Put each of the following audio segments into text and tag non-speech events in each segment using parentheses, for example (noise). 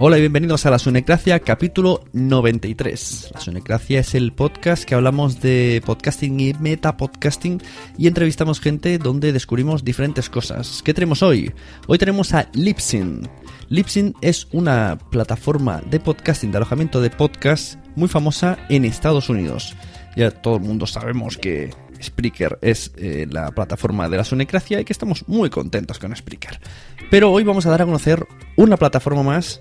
Hola y bienvenidos a La Sunecracia, capítulo 93. La Sunecracia es el podcast que hablamos de podcasting y metapodcasting y entrevistamos gente donde descubrimos diferentes cosas. ¿Qué tenemos hoy? Hoy tenemos a Lipsyn. Lipsyn es una plataforma de podcasting, de alojamiento de podcast muy famosa en Estados Unidos. Ya todo el mundo sabemos que Spreaker es eh, la plataforma de la Sunecracia y que estamos muy contentos con Spreaker. Pero hoy vamos a dar a conocer una plataforma más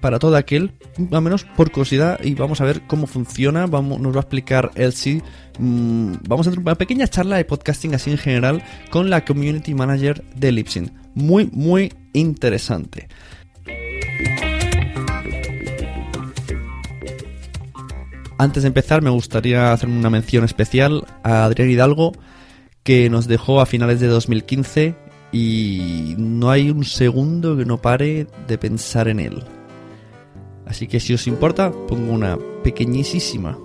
para todo aquel, al menos por curiosidad, y vamos a ver cómo funciona. Vamos, nos va a explicar Elsie. mmm, vamos a tener una pequeña charla de podcasting así en general con la community manager de Lipsyn. Muy, muy interesante. Antes de empezar, me gustaría hacer una mención especial a Adrián Hidalgo, que nos dejó a finales de 2015 y no hay un segundo que no pare de pensar en él. Así que si os importa, pongo una pequeñísima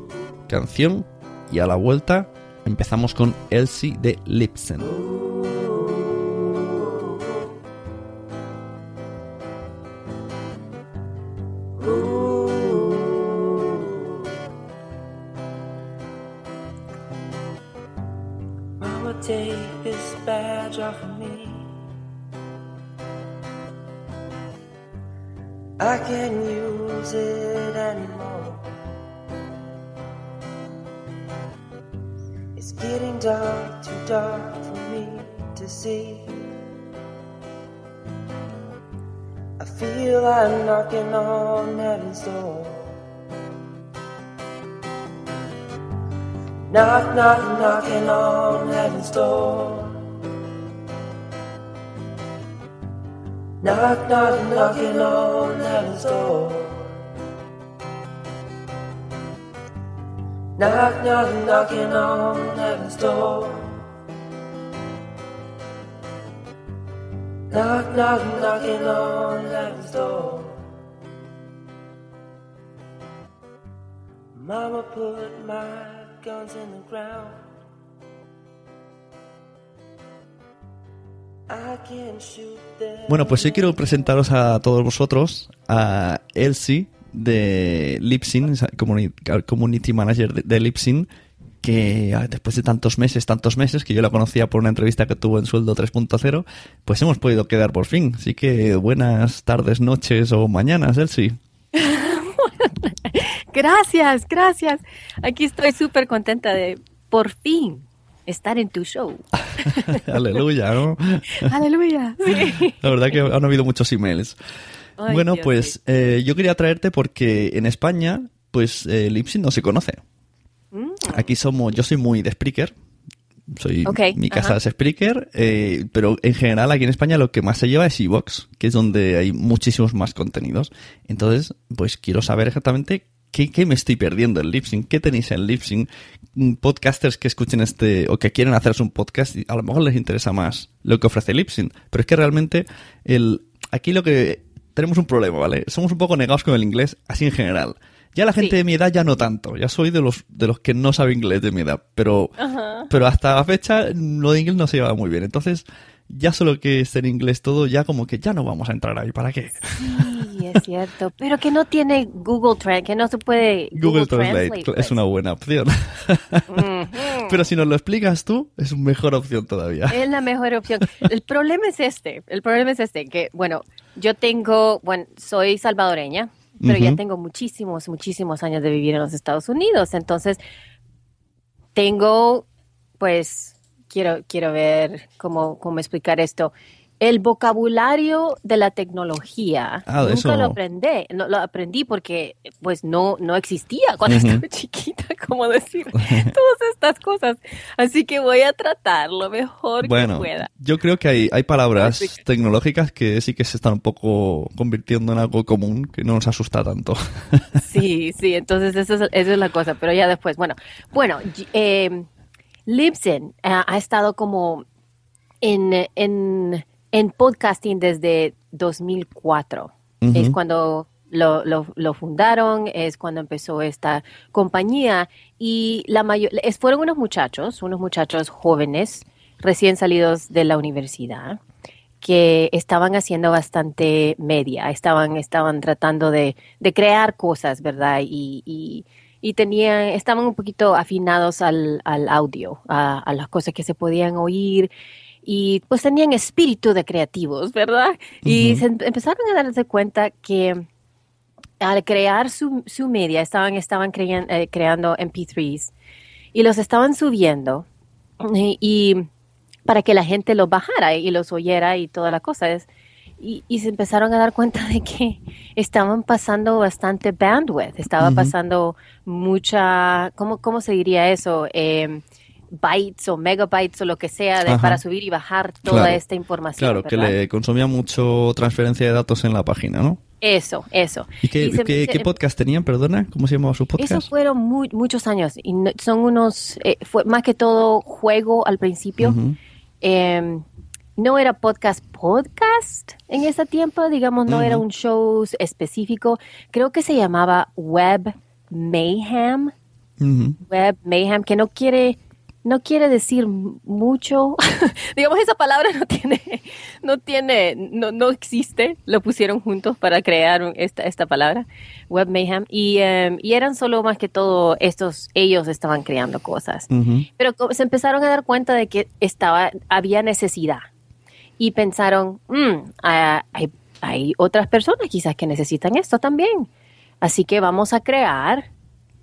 canción y a la vuelta empezamos con Elsie de Lipsen. Take this badge of me. I can't use it anymore. It's getting dark, too dark for me to see. I feel I'm knocking on heaven's door. Knock, knock, knocking on heaven's door. Knock, knock, knocking on heaven's door. Knock, knock, knocking on heaven's door. Knock, knock, knocking on heaven's door. Mama put my guns in the ground. Bueno, pues hoy quiero presentaros a todos vosotros a Elsie de comuni- Community Manager de, Lipsyn, que ah, después de tantos meses, tantos meses, que yo la conocía por una entrevista que tuvo en Sueldo 3.0, pues hemos podido quedar por fin. Así que buenas tardes, noches o mañanas, Elsie. (laughs) Gracias, gracias. Aquí estoy súper contenta de por fin estar en tu show. (laughs) Aleluya, ¿no? (laughs) Aleluya. Sí. La verdad que han habido muchos emails. Ay, bueno, Dios pues eh, yo quería traerte porque en España, pues eh, el Ipsy no se conoce. Mm. Aquí somos, yo soy muy de Spreaker. Soy, mi casa es Spreaker, eh, pero en general aquí en España lo que más se lleva es Evox, que es donde hay muchísimos más contenidos. Entonces, pues quiero saber exactamente qué, qué me estoy perdiendo en Lipsync, qué tenéis en Lipsync, Mm, podcasters que escuchen este o que quieren hacerse un podcast, a lo mejor les interesa más lo que ofrece Lipsync, pero es que realmente el aquí lo que tenemos un problema, ¿vale? Somos un poco negados con el inglés así en general. Ya la gente Sí. de mi edad ya no tanto, ya soy de los de los que no sabe inglés de mi edad, pero pero hasta la fecha lo de inglés no se lleva muy bien. Entonces, ya solo que esté en inglés todo, ya como que ya no vamos a entrar ahí, ¿para qué? Sí, es cierto. Pero que no tiene Google Translate, que no se puede Google, Translate, es pues. una buena opción. Pero si nos lo explicas tú, es una mejor opción todavía. Es la mejor opción. El problema es este, el problema es este, que bueno, yo tengo, bueno, soy salvadoreña, pero ya tengo muchísimos, muchísimos años de vivir en los Estados Unidos, entonces tengo, pues, quiero, quiero ver cómo, cómo explicar esto. El vocabulario de la tecnología Ah, nunca eso. lo aprendí, no, lo aprendí porque pues no, no existía cuando estaba (laughs) chiquita, cómo decir todas estas cosas. Así que voy a tratar lo mejor que pueda. yo creo que hay, hay palabras tecnológicas que sí que se están un poco convirtiendo en algo común, que no nos asusta tanto. (laughs) Sí, sí, entonces eso es, eso es la cosa, pero ya después, bueno, bueno, eh, Libsyn ha, ha estado como en, en, en podcasting desde 2004. Ujú. Es cuando lo, lo- lo fundaron, es cuando empezó esta compañía y la mayor, fueron unos muchachos, unos muchachos jóvenes, recién salidos de la universidad que estaban haciendo bastante media, estaban, estaban tratando de, de crear cosas, ¿verdad? Y, y, y tenían, estaban un poquito afinados al, al audio, a, a las cosas que se podían oír. Y pues tenían espíritu de creativos, ¿verdad? Y se em- empezaron a darse cuenta que al crear su, su media, estaban, estaban crean- eh, creando MP3s y los estaban subiendo. Y, y para que la gente los bajara y los oyera y toda la cosa. Es, y, y se empezaron a dar cuenta de que estaban pasando bastante bandwidth, estaba pasando mucha, ¿cómo, cómo se diría eso? Eh, bytes o megabytes o lo que sea de- para subir y bajar toda Claro. esta información. Claro, que ¿verdad? le consumía mucho transferencia de datos en la página, ¿no? Eso, eso. ¿Y qué, Y se- qué- se- qué podcast tenían, perdona? ¿Cómo se llamaba su podcast? Eso fueron mu- muchos años y no- son unos, eh, fue más que todo juego al principio. Ujú. Eh, no era podcast podcast en ese tiempo, digamos, no era Ujú. un show específico. Creo que se llamaba Web Mayhem, Ujú. Web Mayhem, que no quiere no quiere decir mucho. (laughs) digamos esa palabra no tiene no tiene no, no existe. Lo pusieron juntos para crear esta esta palabra, Web Mayhem y eh, y eran solo más que todo estos ellos estaban creando cosas. Pero se empezaron a dar cuenta de que estaba, había necesidad y pensaron, "Mm, hay, hay otras personas quizás que necesitan esto también. Así que vamos a crear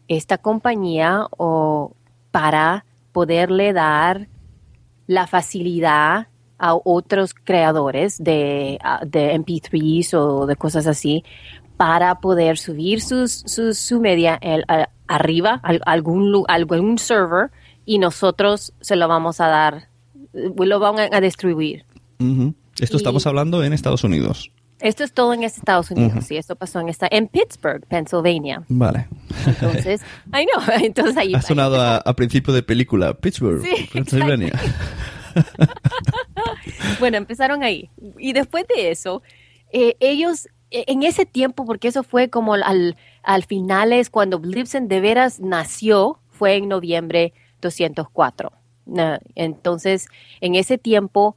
esta compañía o para poderle dar la facilidad a otros creadores de, de MP3s o de cosas así para poder subir sus, sus- su media el- arriba, a algún, algún server, y nosotros se lo vamos a dar, lo van a, distribuir. Esto Y- estamos hablando en Estados Unidos. Esto es todo en Estados Unidos, Ujú. y esto pasó en, esta, en Pittsburgh, Pennsylvania. Vale. Entonces, (laughs) I know, (laughs) entonces ahí... Ha sonado a, a principio de película. Pittsburgh, Sí, Pennsylvania. (laughs) Bueno, empezaron ahí. Y después de eso, eh, ellos, eh, en ese tiempo, porque eso fue como al, al finales, cuando Blipsen de veras nació, fue en noviembre 204. Na- Entonces, en ese tiempo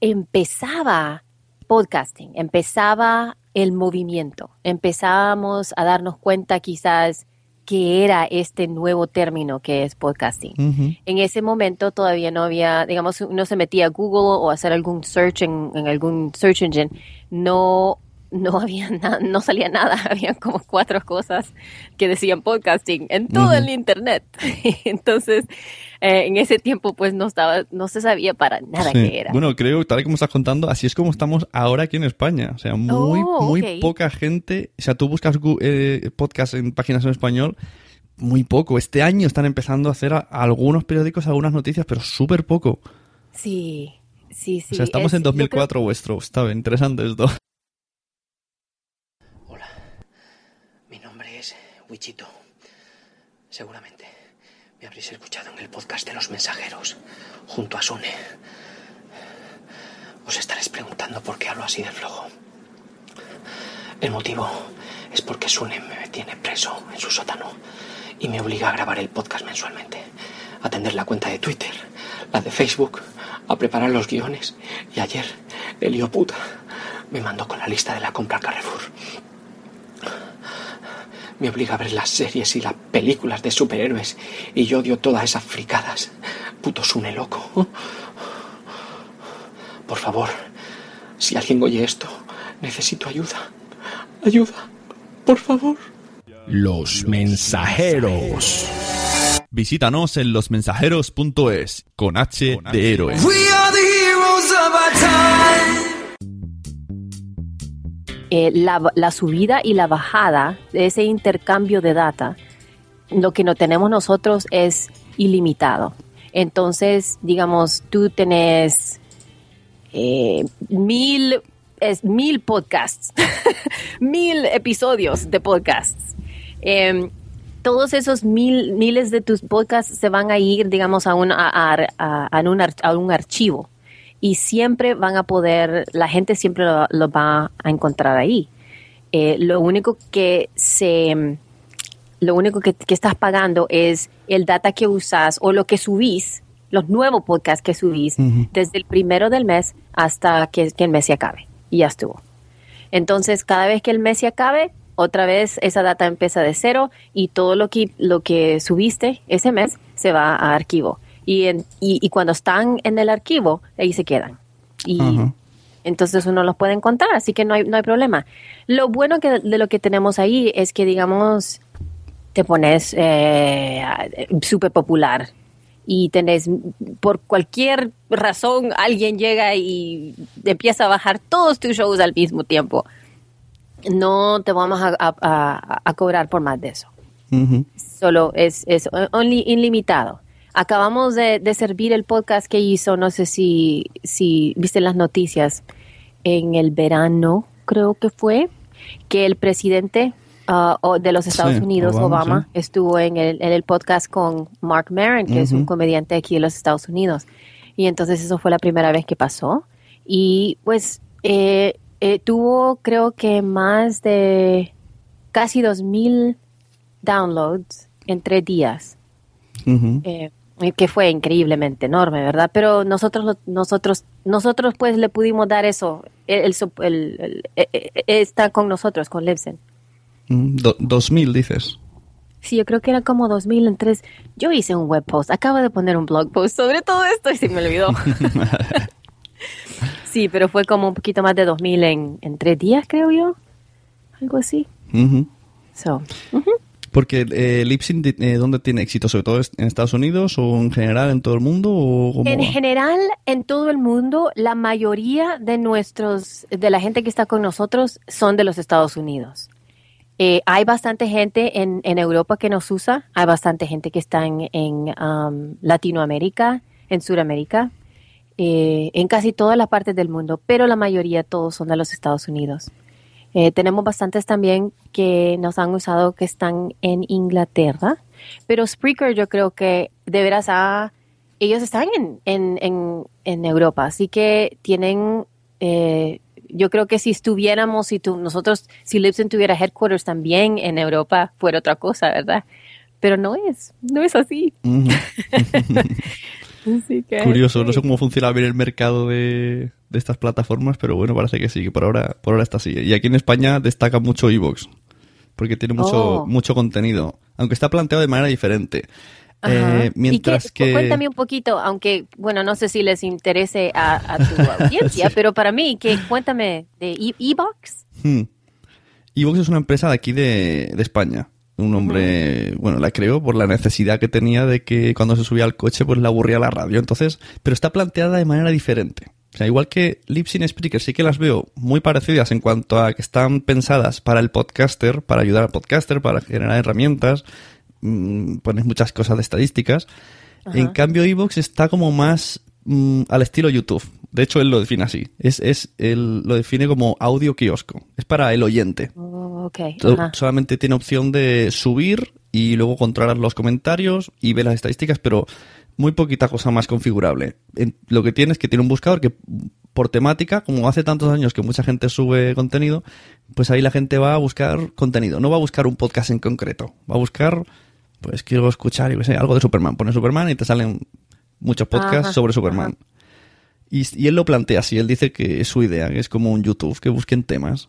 empezaba podcasting, empezaba el movimiento, empezábamos a darnos cuenta quizás que era este nuevo término que es podcasting. En ese momento todavía no había, digamos, no se metía a Google o hacer algún search en, en algún search engine. No, no había (laughs) nada, no salía nada, (laughs) había como cuatro cosas que decían podcasting en todo el internet. (laughs) Entonces, eh, en ese tiempo pues no estaba, no se sabía para nada qué era. Bueno, creo, tal y como estás contando, así es como estamos ahora aquí en España. O sea, muy, Oh, muy poca gente. O sea, tú buscas eh, podcast en páginas en español, muy poco. Este año están empezando a hacer a- algunos periódicos algunas noticias, pero súper poco. Sí, sí, sí. o sea, estamos es- en yo creo- 2004 vuestro. Está bien, interesante esto. Mi nombre es Wichito. Seguramente me habréis escuchado en el podcast de los mensajeros, junto a Sune. Os estaréis preguntando por qué hablo así de flojo. El motivo es porque Sune me tiene preso en su sótano y me obliga a grabar el podcast mensualmente, a atender la cuenta de Twitter, la de Facebook, a preparar los guiones y ayer, el puta, me mandó con la lista de la compra Carrefour. Me obliga a ver las series y las películas de superhéroes y yo odio todas esas fricadas. Puto Sune loco. Por favor, si alguien oye esto, necesito ayuda. Ayuda, por favor. Los mensajeros. Visítanos en losmensajeros.es con H de héroe. Eh, la, subida y la bajada de ese intercambio de data, lo que no tenemos nosotros es ilimitado. Entonces, digamos, tú tenés eh, mil, es, mil podcasts, (laughs) mil episodios de podcasts. Em, todos esos mil, miles de tus podcasts se van a ir, digamos, a un, a, a- un, a un archivo y siempre van a poder, la gente siempre lo, lo va a encontrar ahí. Eh, lo único que se, lo único que, que estás pagando es el data que usas o lo que subís, los nuevos podcasts que subís desde el primero del mes hasta que, que el mes se acabe. Y ya estuvo. Entonces, cada vez que el mes se acabe, otra vez esa data empieza de cero y todo lo que, lo que subiste ese mes se va a archivo. Y, en- y, y cuando están en el archivo, ahí se quedan. Y entonces uno los puede encontrar, así que no hay, no hay problema. Lo bueno que, de lo que tenemos ahí es que, digamos, te pones eh, súper popular y tenés, por cualquier razón, alguien llega y empieza a bajar todos tus shows al mismo tiempo. No te vamos a, a- a- a cobrar por más de eso. Solo es, es only- ilimitado. Acabamos de, de servir el podcast que hizo, no sé si, si viste las noticias, en el verano, creo que fue, que el presidente o- de los Estados Sí, Unidos, Obama, Obama, sí. estuvo en el, en el podcast con Mark Maron, que es un comediante aquí de los Estados Unidos. Y entonces eso fue la primera vez que pasó. Y pues eh, eh, tuvo creo que más de casi 2.000 downloads en tres días eh, que fue increíblemente enorme, ¿verdad? Pero nosotros, nosotros, nosotros pues le pudimos dar eso. El, eh, eh, eh, está con nosotros, con Libsyn. Mm, do- 2000 dices. Sí, yo creo que era como 2003. Yo hice un web post, acabo de poner un blog post sobre todo esto y se me olvidó. (laughs) sí, pero fue como un poquito más de 2000 en, en tres días, creo yo. Algo así. So, Porque eh, eh, ¿dónde tiene éxito? ¿Sobre todo en Estados Unidos o en general en todo el mundo? O En va? general, en todo el mundo, la mayoría de nuestros, de la gente que está con nosotros son de los Estados Unidos. Eh, hay bastante gente en, en Europa que nos usa, hay bastante gente que está en, en, um, Latinoamérica, en Sudamérica, eh, en casi todas las partes del mundo, pero la mayoría todos son de los Estados Unidos. Eh, tenemos bastantes también que nos han usado que están en Inglaterra, pero Spreaker yo creo que de veras ha, ellos están en, en, en, en Europa, así que tienen, eh, yo creo que si estuviéramos, si tú, nosotros, si Libsyn tuviera headquarters también en Europa, fuera otra cosa, ¿verdad? Pero no es, no es así. Ujú. (laughs) Así que- Curioso, no sé cómo funciona bien el mercado de, de estas plataformas, pero bueno, parece que sí, que por ahora, por ahora está así. Y aquí en España destaca mucho Evox, porque tiene mucho, Oh. mucho contenido, aunque está planteado de manera diferente. Eh, mientras ¿Y qué- que... Cuéntame un poquito, aunque, bueno, no sé si les interese a, a tu (laughs) audiencia, pero para mí, que cuéntame de e- Ebox. Hmm. Evox es una empresa de aquí de, de España. Un hombre, bueno, la creó por la necesidad que tenía de que cuando se subía al coche, pues le aburría la radio. Entonces, pero está planteada de manera diferente. O sea, igual que Libsyn Speaker, sí que las veo muy parecidas en cuanto a que están pensadas para el podcaster, para ayudar al podcaster, para generar herramientas, mm, pones muchas cosas de estadísticas. En cambio, Evox está como más mm, al estilo YouTube. De hecho, él lo define así. Es, es, él lo define como audio kiosco. Es para el oyente. Oh, ajá. Solamente tiene opción de subir y luego controlar los comentarios y ver las estadísticas, pero muy poquita cosa más configurable. En- lo que tiene es que tiene un buscador que por temática, como hace tantos años que mucha gente sube contenido, pues ahí la gente va a buscar contenido. No va a buscar un podcast en concreto. Va a buscar, pues quiero escuchar, yo qué sé, algo de Superman. Pones Superman y te salen muchos podcasts Ajá, sobre Superman. Y, y él lo plantea así, él dice que es su idea, que es como un YouTube, que busquen temas.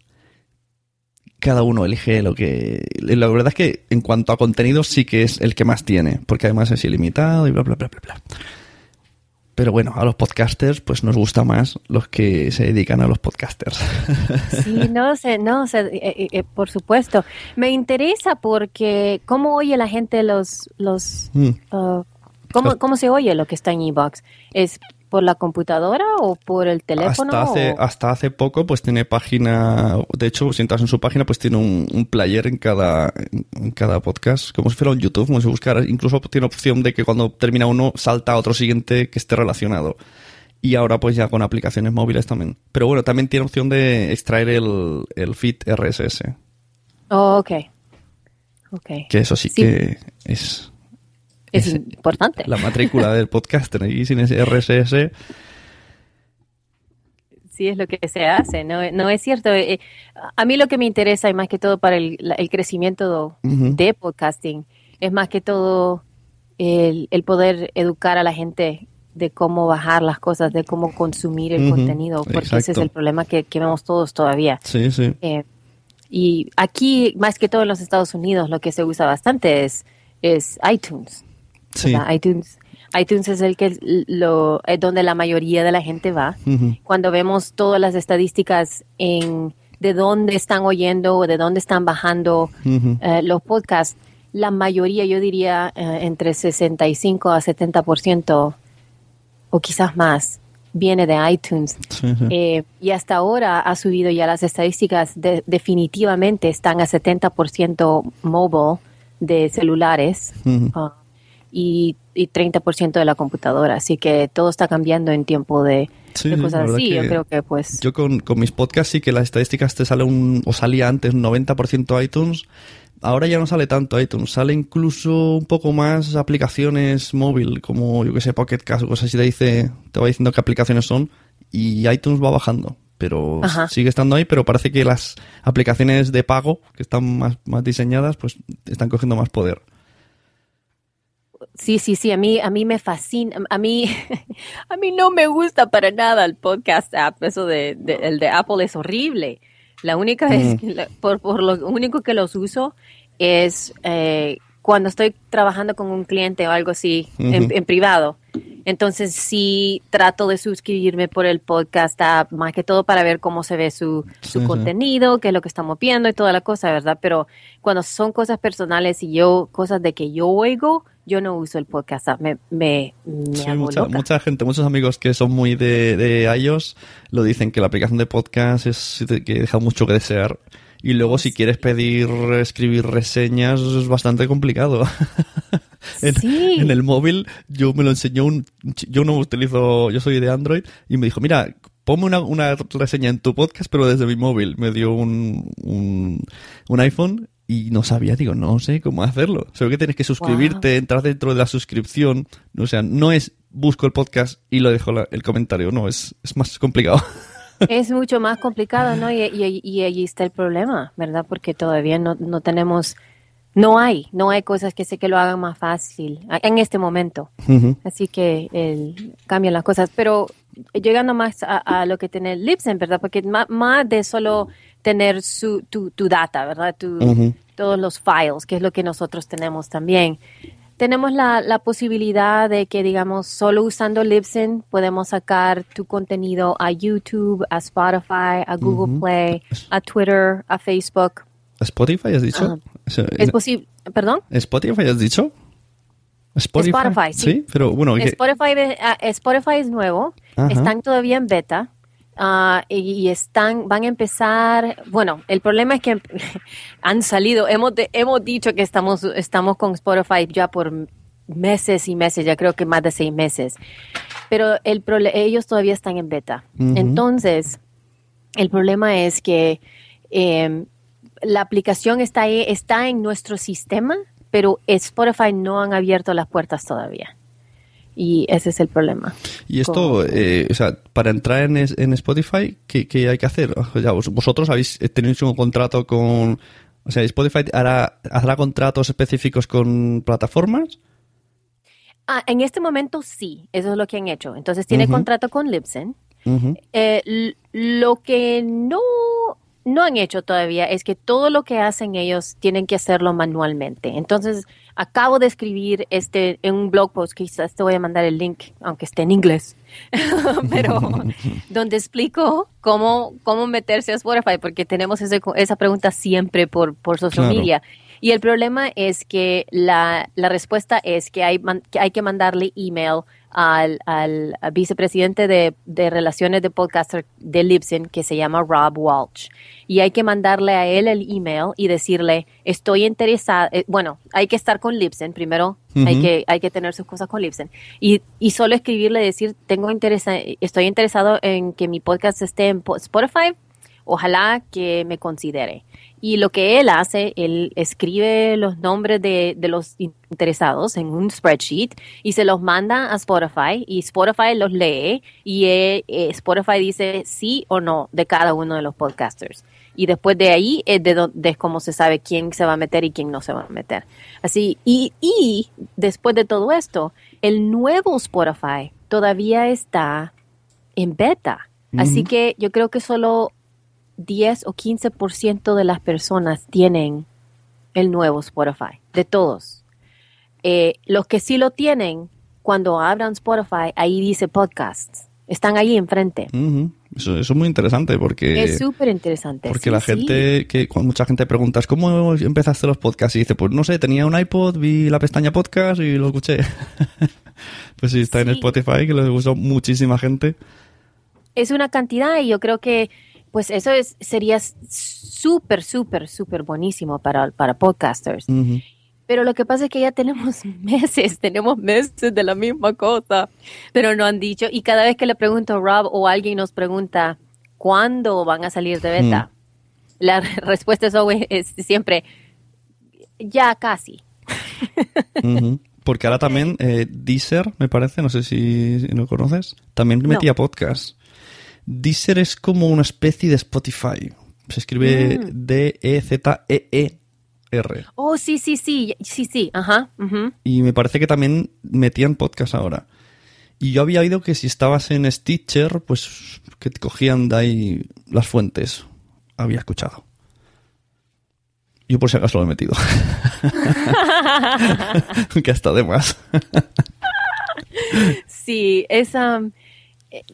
Cada uno elige lo que... La verdad es que en cuanto a contenido sí que es el que más tiene, porque además es ilimitado y bla, bla, bla, bla, bla. Pero bueno, a los podcasters pues nos gusta más los que se dedican a los podcasters. (laughs) Sí, no sé, no sé, eh, eh, eh, por supuesto. Me interesa porque cómo oye la gente los, los, Mm. uh, ¿cómo, cómo se oye lo que está en Ebox? ¿Es por la computadora o por el teléfono? Hasta hace, o- hasta hace poco, pues tiene página. De hecho, si entras en su página, pues tiene un, un player en cada, en cada podcast, como si fuera un YouTube, como si. Incluso tiene opción de que cuando termina uno, salta a otro siguiente que esté relacionado. Y ahora, pues ya con aplicaciones móviles también. Pero bueno, también tiene opción de extraer el, el feed RSS. Oh, ok. Ok. Que eso sí, Sí. que es Es es importante. la matrícula del podcaster. Y sin ese RSS, Sí, es lo que se hace, no, no es cierto. Eh, a mí lo que me interesa, y más que todo para el, el crecimiento de podcasting, es más que todo el, el poder educar a la gente de cómo bajar las cosas, de cómo consumir el contenido, porque ese es el problema que, que vemos todos todavía. sí, sí. Eh, y aquí, más que todo en los Estados Unidos, lo que se usa bastante es, es iTunes. ITunes, iTunes es el que lo, es donde la mayoría de la gente va. Cuando vemos todas las estadísticas en de dónde están oyendo o de dónde están bajando eh, los podcasts, la mayoría, yo diría, eh, entre 65 a 70% o quizás más, viene de iTunes. Sí, sí. Eh, y hasta ahora ha subido ya las estadísticas, de- definitivamente están a 70% mobile de celulares y, y 30% de la computadora. Así que todo está cambiando en tiempo de, Sí, cosas así. Yo creo que pues... Yo con, con mis podcasts sí que las estadísticas te sale un, o salía antes un 90% iTunes. Ahora ya no sale tanto iTunes, sale incluso un poco más aplicaciones móvil, como yo que sé, Pocket Cast o cosas así, te dice, te va diciendo qué aplicaciones son y iTunes va bajando. Pero Ajá. sigue estando ahí, pero parece que las aplicaciones de pago, que están más, más diseñadas, pues están cogiendo más poder. Sí, sí, sí, a mí, a mí me fascina, a mí, (laughs) a mí no me gusta para nada el podcast app, eso de, de- el de Apple es horrible. La única vez, que la- por, por lo único que los uso es eh, cuando estoy trabajando con un cliente o algo así, en, privado. Entonces sí trato de suscribirme por el podcast app, más que todo para ver cómo se ve su, su contenido, qué es lo que estamos viendo y toda la cosa, ¿verdad? Pero cuando son cosas personales y yo, cosas de que yo oigo, yo no uso el podcast app, me, me, me Sí, hago mucha, loca. mucha gente, muchos amigos que son muy de, de iOS lo dicen que la aplicación de podcast es que deja mucho que desear. Y luego si quieres pedir, escribir reseñas es bastante complicado. (laughs) en, Sí. en el móvil yo me lo enseñó un... Yo no utilizo, yo soy de Android y me dijo, mira, ponme una, una reseña en tu podcast pero desde mi móvil. Me dio un, un, un iPhone y no sabía, digo, no sé cómo hacerlo. Solo que tienes que suscribirte, entrar dentro de la suscripción. O sea, no es busco el podcast y lo dejo la- el comentario, no, es, es más complicado. (laughs) Es mucho más complicado, ¿no? Y, y, y allí está el problema, ¿verdad? Porque todavía no, no tenemos, no hay, no hay cosas que sé que lo hagan más fácil en este momento. Así que el, cambian las cosas. Pero llegando más a, a lo que tiene Libsyn, ¿verdad? Porque ma- más, de solo tener su, tu, tu data, ¿verdad? Tu. Todos los files, que es lo que nosotros tenemos también. tenemos la, la posibilidad de que, digamos, solo usando Libsyn podemos sacar tu contenido a YouTube, a Spotify, a Google. Play, a Twitter, a Facebook. ¿Spotify has dicho? Es posible, perdón. ¿Spotify has dicho? Spotify, sí. pero bueno, Spotify, ah, Spotify es nuevo, Ajá. están todavía en beta ah, y, están, van a empezar. Bueno, el problema es que (laughs) han salido. Hemos de- hemos dicho que estamos estamos con Spotify ya por meses y meses, ya creo que más de seis meses. Pero el ellos todavía están en beta. Entonces, el problema es que eh, la aplicación está ahí, está en nuestro sistema, pero Spotify no han abierto las puertas todavía. Y ese es el problema. Y esto, eh, o sea, para entrar en, en Spotify, ¿qué, qué hay que hacer? O sea, vosotros habéis tenido un contrato con... O sea, Spotify hará, hará contratos específicos con plataformas. Ah, en este momento sí, eso es lo que han hecho. Entonces tiene contrato con Libsyn. Eh, lo que no, no han hecho todavía es que todo lo que hacen ellos tienen que hacerlo manualmente. Entonces, acabo de escribir este en un blog post, quizás te voy a mandar el link, aunque esté en inglés, (laughs) pero (laughs) donde explico cómo, cómo meterse a Spotify, porque tenemos ese- esa pregunta siempre por, por social Claro. media. Y el problema es que la, la respuesta es que hay, man- que hay que mandarle email al, al vicepresidente de, de relaciones de podcaster de Libsyn, que se llama Rob Walsh. Y hay que mandarle a él el email y decirle, estoy interesada, eh, bueno, hay que estar con Libsyn, primero hay, que, hay que tener sus cosas con Libsyn. Y, y solo escribirle, decir, tengo interesa estoy interesado en que mi podcast esté en po- Spotify, ojalá que me considere. Y lo que él hace, él escribe los nombres de, de los interesados en un spreadsheet y se los manda a Spotify y Spotify los lee y eh, eh, Spotify dice sí o no de cada uno de los podcasters. Y después de ahí es de, donde es como se sabe quién se va a meter y quién no se va a meter. Así, y, y después de todo esto, el nuevo Spotify todavía está en beta. Así que yo creo que solo 10 o 15% de las personas tienen el nuevo Spotify, de todos. Eh, los que sí lo tienen, cuando abran Spotify, ahí dice podcasts. Están ahí enfrente. Eso, eso es muy interesante porque... es súper interesante. Porque sí, la sí. gente, que cuando mucha gente pregunta, ¿cómo empezaste los podcasts? Y dice, pues no sé, tenía un iPod, vi la pestaña podcast y lo escuché. (laughs) pues sí, está en. Spotify, que lo usó muchísima gente. es una cantidad y yo creo que pues eso es, sería súper, súper, súper buenísimo para, para podcasters. Pero lo que pasa es que ya tenemos (laughs) meses, tenemos meses de la misma cosa, pero no han dicho. Y cada vez que le pregunto a Rob o alguien nos pregunta cuándo van a salir de beta, la re- (laughs) respuesta es, es siempre ya casi. (laughs) Porque ahora también eh, Deezer, me parece, no sé si, si lo conoces, también metía podcast. Deezer es como una especie de Spotify. Se escribe Mm. D-E-Z-E-E-R. Oh, sí, sí, sí, sí, sí, ajá. Y me parece que también metían podcast ahora. Y yo había oído que si estabas en Stitcher, pues que te cogían de ahí las fuentes. Había escuchado. Yo por si acaso lo he metido. (laughs) (laughs) que hasta de más. Sí, es um,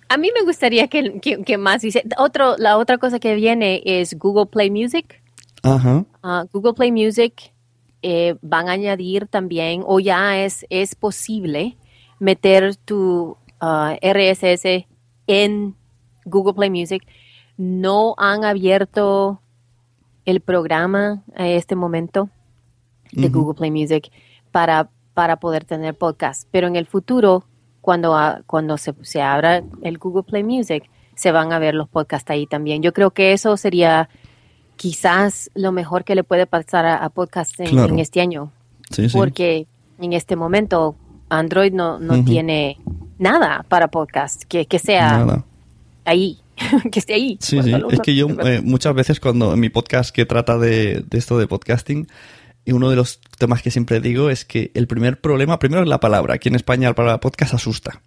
a mí me gustaría que, que- que más hice. Otro, la otra cosa que viene es Google Play Music. Ajá. Ah, Google Play Music eh, van a añadir también, o ya es, es posible meter tu ah, RSS en Google Play Music. No han abierto el programa a este momento de. Google Play Music para, para poder tener podcast. Pero en el futuro, cuando, ah, cuando se, se abra el Google Play Music, se van a ver los podcasts ahí también. Yo creo que eso sería quizás lo mejor que le puede pasar a, a podcast en, Claro. en este año. Sí, sí. Porque en este momento Android no, no tiene nada para podcast que, que sea Nada. ahí, (laughs) que esté ahí. Sí, sí. Es que yo eh, muchas veces cuando en mi podcast que trata de, de esto de podcasting, y uno de los temas que siempre digo es que el primer problema, primero es la palabra. Aquí en España la palabra podcast asusta.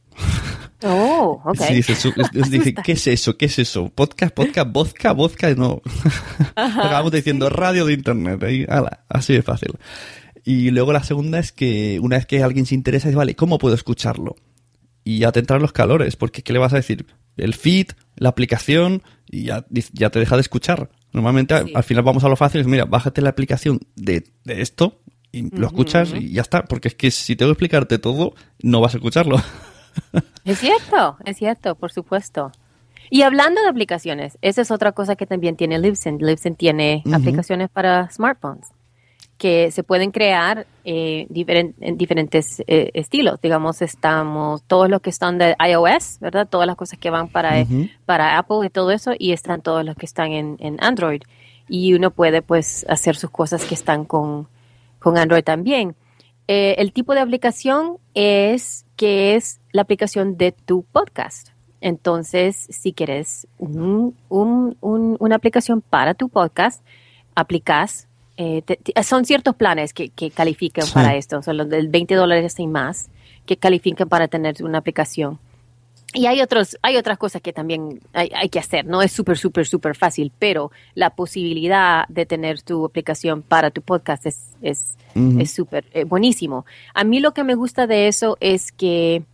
Oh, ok. Sí, dice, es- es- dice. ¿qué es eso? ¿Qué es eso? Podcast, podcast, vodka, vodka, no. (laughs) Ajá, Acabamos diciendo radio de internet. ala, así de fácil. Y luego la segunda es que una vez que alguien se interesa, es vale, ¿cómo puedo escucharlo? Y ya te entran los calores, porque ¿qué le vas a decir? El feed, la aplicación, y ya, ya te deja de escuchar. Normalmente al final vamos a lo fácil, es mira, bájate la aplicación de, de esto y lo escuchas y ya está, porque es que si tengo que explicarte todo, no vas a escucharlo. (laughs) Es cierto, es cierto, por supuesto. Y hablando de aplicaciones, esa es otra cosa que también tiene Libsyn. Libsyn tiene aplicaciones para smartphones que se pueden crear eh, en diferentes eh, estilos. Digamos, estamos todos los que están de iOS, ¿verdad? Todas las cosas que van para, para Apple y todo eso, y están todos los que están en, en, Android. Y uno puede, pues, hacer sus cosas que están con, con Android también. Eh, el tipo de aplicación es que es la aplicación de tu podcast. Entonces, si quieres un, una aplicación para tu podcast, aplicas. Eh, son ciertos planes que, califican para esto, son los del 20 dólares y más, que califican para tener una aplicación. Y hay otros, hay otras cosas que también hay, que hacer. No es súper, súper, súper fácil, pero la posibilidad de tener tu aplicación para tu podcast es es es súper eh, buenísimo. A mí lo que me gusta de eso es que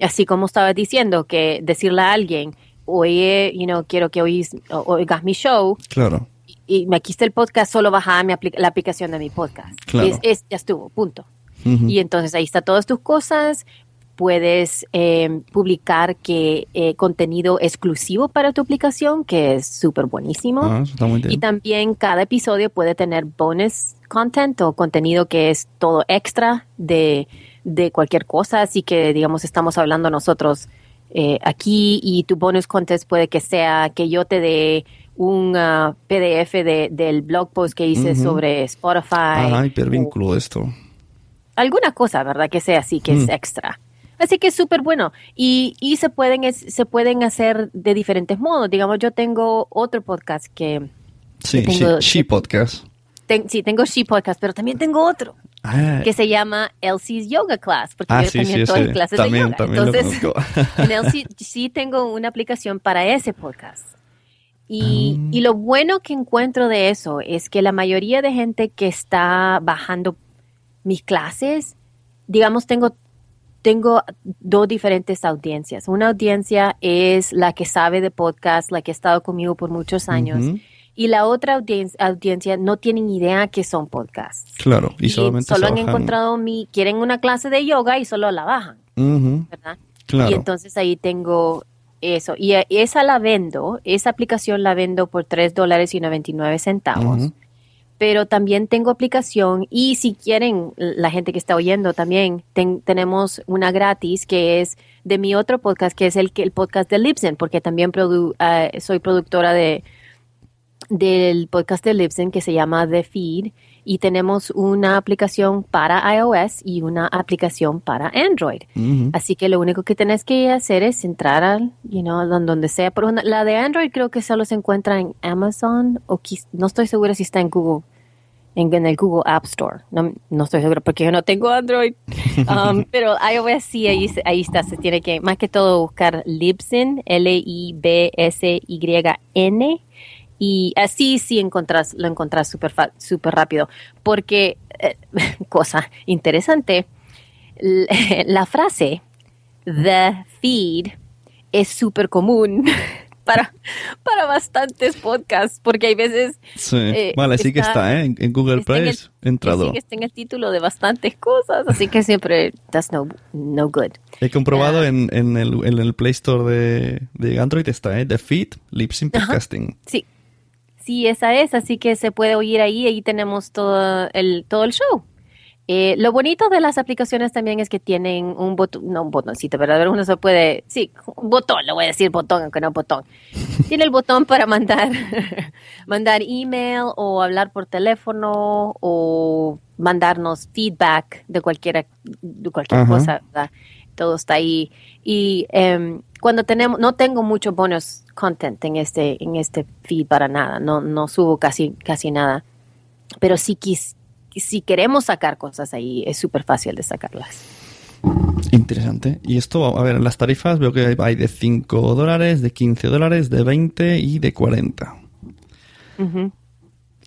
así como estaba diciendo, que decirle a alguien, oye, you know, quiero que oigas mi show. Claro. Y, me aquí está el podcast, solo baja mi la aplicación de mi podcast. Claro. Es, ya estuvo, punto. Y entonces ahí está todas tus cosas. Puedes eh, publicar que eh, contenido exclusivo para tu aplicación, que es súper buenísimo. Ah. Y también cada episodio puede tener bonus content o contenido que es todo extra de de cualquier cosa, así que digamos estamos hablando nosotros eh, aquí y tu bonus contest puede que sea que yo te dé un uh, PDF de, del blog post que hice sobre Spotify. Ah, hipervínculo esto. Alguna cosa, ¿verdad? Que sea así, que es mm. extra. Así que es súper bueno. Y, y se, pueden, se pueden hacer de diferentes modos. Digamos, yo tengo otro podcast que... Sí, She Podcast. sí, tengo She Podcast, pero también tengo otro Ah. que se llama Elsie's Yoga Class, porque ah, yo también sí, clases también, de yoga. También Entonces, (laughs) en Elsie sí tengo una aplicación para ese podcast. Y, ah. y, lo bueno que encuentro de eso es que la mayoría de gente que está bajando mis clases, digamos, tengo, tengo dos diferentes audiencias. Una audiencia es la que sabe de podcast, la que ha estado conmigo por muchos años y la otra audiencia, no tienen idea que son podcasts. Claro, y, solamente solo han encontrado mi, quieren una clase de yoga y solo la bajan, ¿verdad? Claro. Y entonces ahí tengo eso. Y esa la vendo, esa aplicación la vendo por 3 dólares y 99 centavos. Pero también tengo aplicación y si quieren, la gente que está oyendo también, tenemos una gratis que es de mi otro podcast, que es el, el podcast de Libsyn, porque también eh, soy productora de del podcast de Libsyn que se llama The Feed y tenemos una aplicación para iOS y una aplicación para Android. Así que lo único que tienes que hacer es entrar al, you know, donde sea. Por la de Android creo que solo se encuentra en Amazon o no estoy segura si está en Google. En, el Google App Store. No, no, estoy segura porque yo no tengo Android. (laughs) Um, pero iOS sí, ahí, ahí está. Se tiene que, más que todo, buscar Libsyn, L-I-B-S-Y-N y así sí encontrás, lo encontrás súper super rápido. Porque, eh, (laughs) cosa interesante, (laughs) la frase the feed es súper común (laughs) para, para bastantes podcasts, porque hay veces... Sí, eh, vale, sí que está, ¿eh? En, Google Play entrado. Sí que está en el título de bastantes cosas, así que siempre that's no, no good. He comprobado ah. en, en, el, en el Play Store de, de Android está, ¿eh? The Feed, Lip Podcasting. Sí, Sí, esa es, así que se puede oír ahí, ahí tenemos todo el, todo el show. Eh, lo bonito de las aplicaciones también es que tienen un botón, no un botoncito, ¿verdad? Uno se puede, sí, un botón, le voy a decir botón, aunque no botón. (laughs) Tiene el botón para mandar, (laughs) mandar email o hablar por teléfono o mandarnos feedback de cualquier, de cualquier cosa, ¿verdad? Todo está ahí. Y em, cuando tenemos, no tengo mucho bonus content en este, en este feed para nada, no, no subo casi, casi nada, pero si, si queremos sacar cosas ahí, es súper fácil de sacarlas. Interesante. Y esto, a ver, las tarifas veo que hay de 5 dólares, de 15 dólares, de 20 y de 40.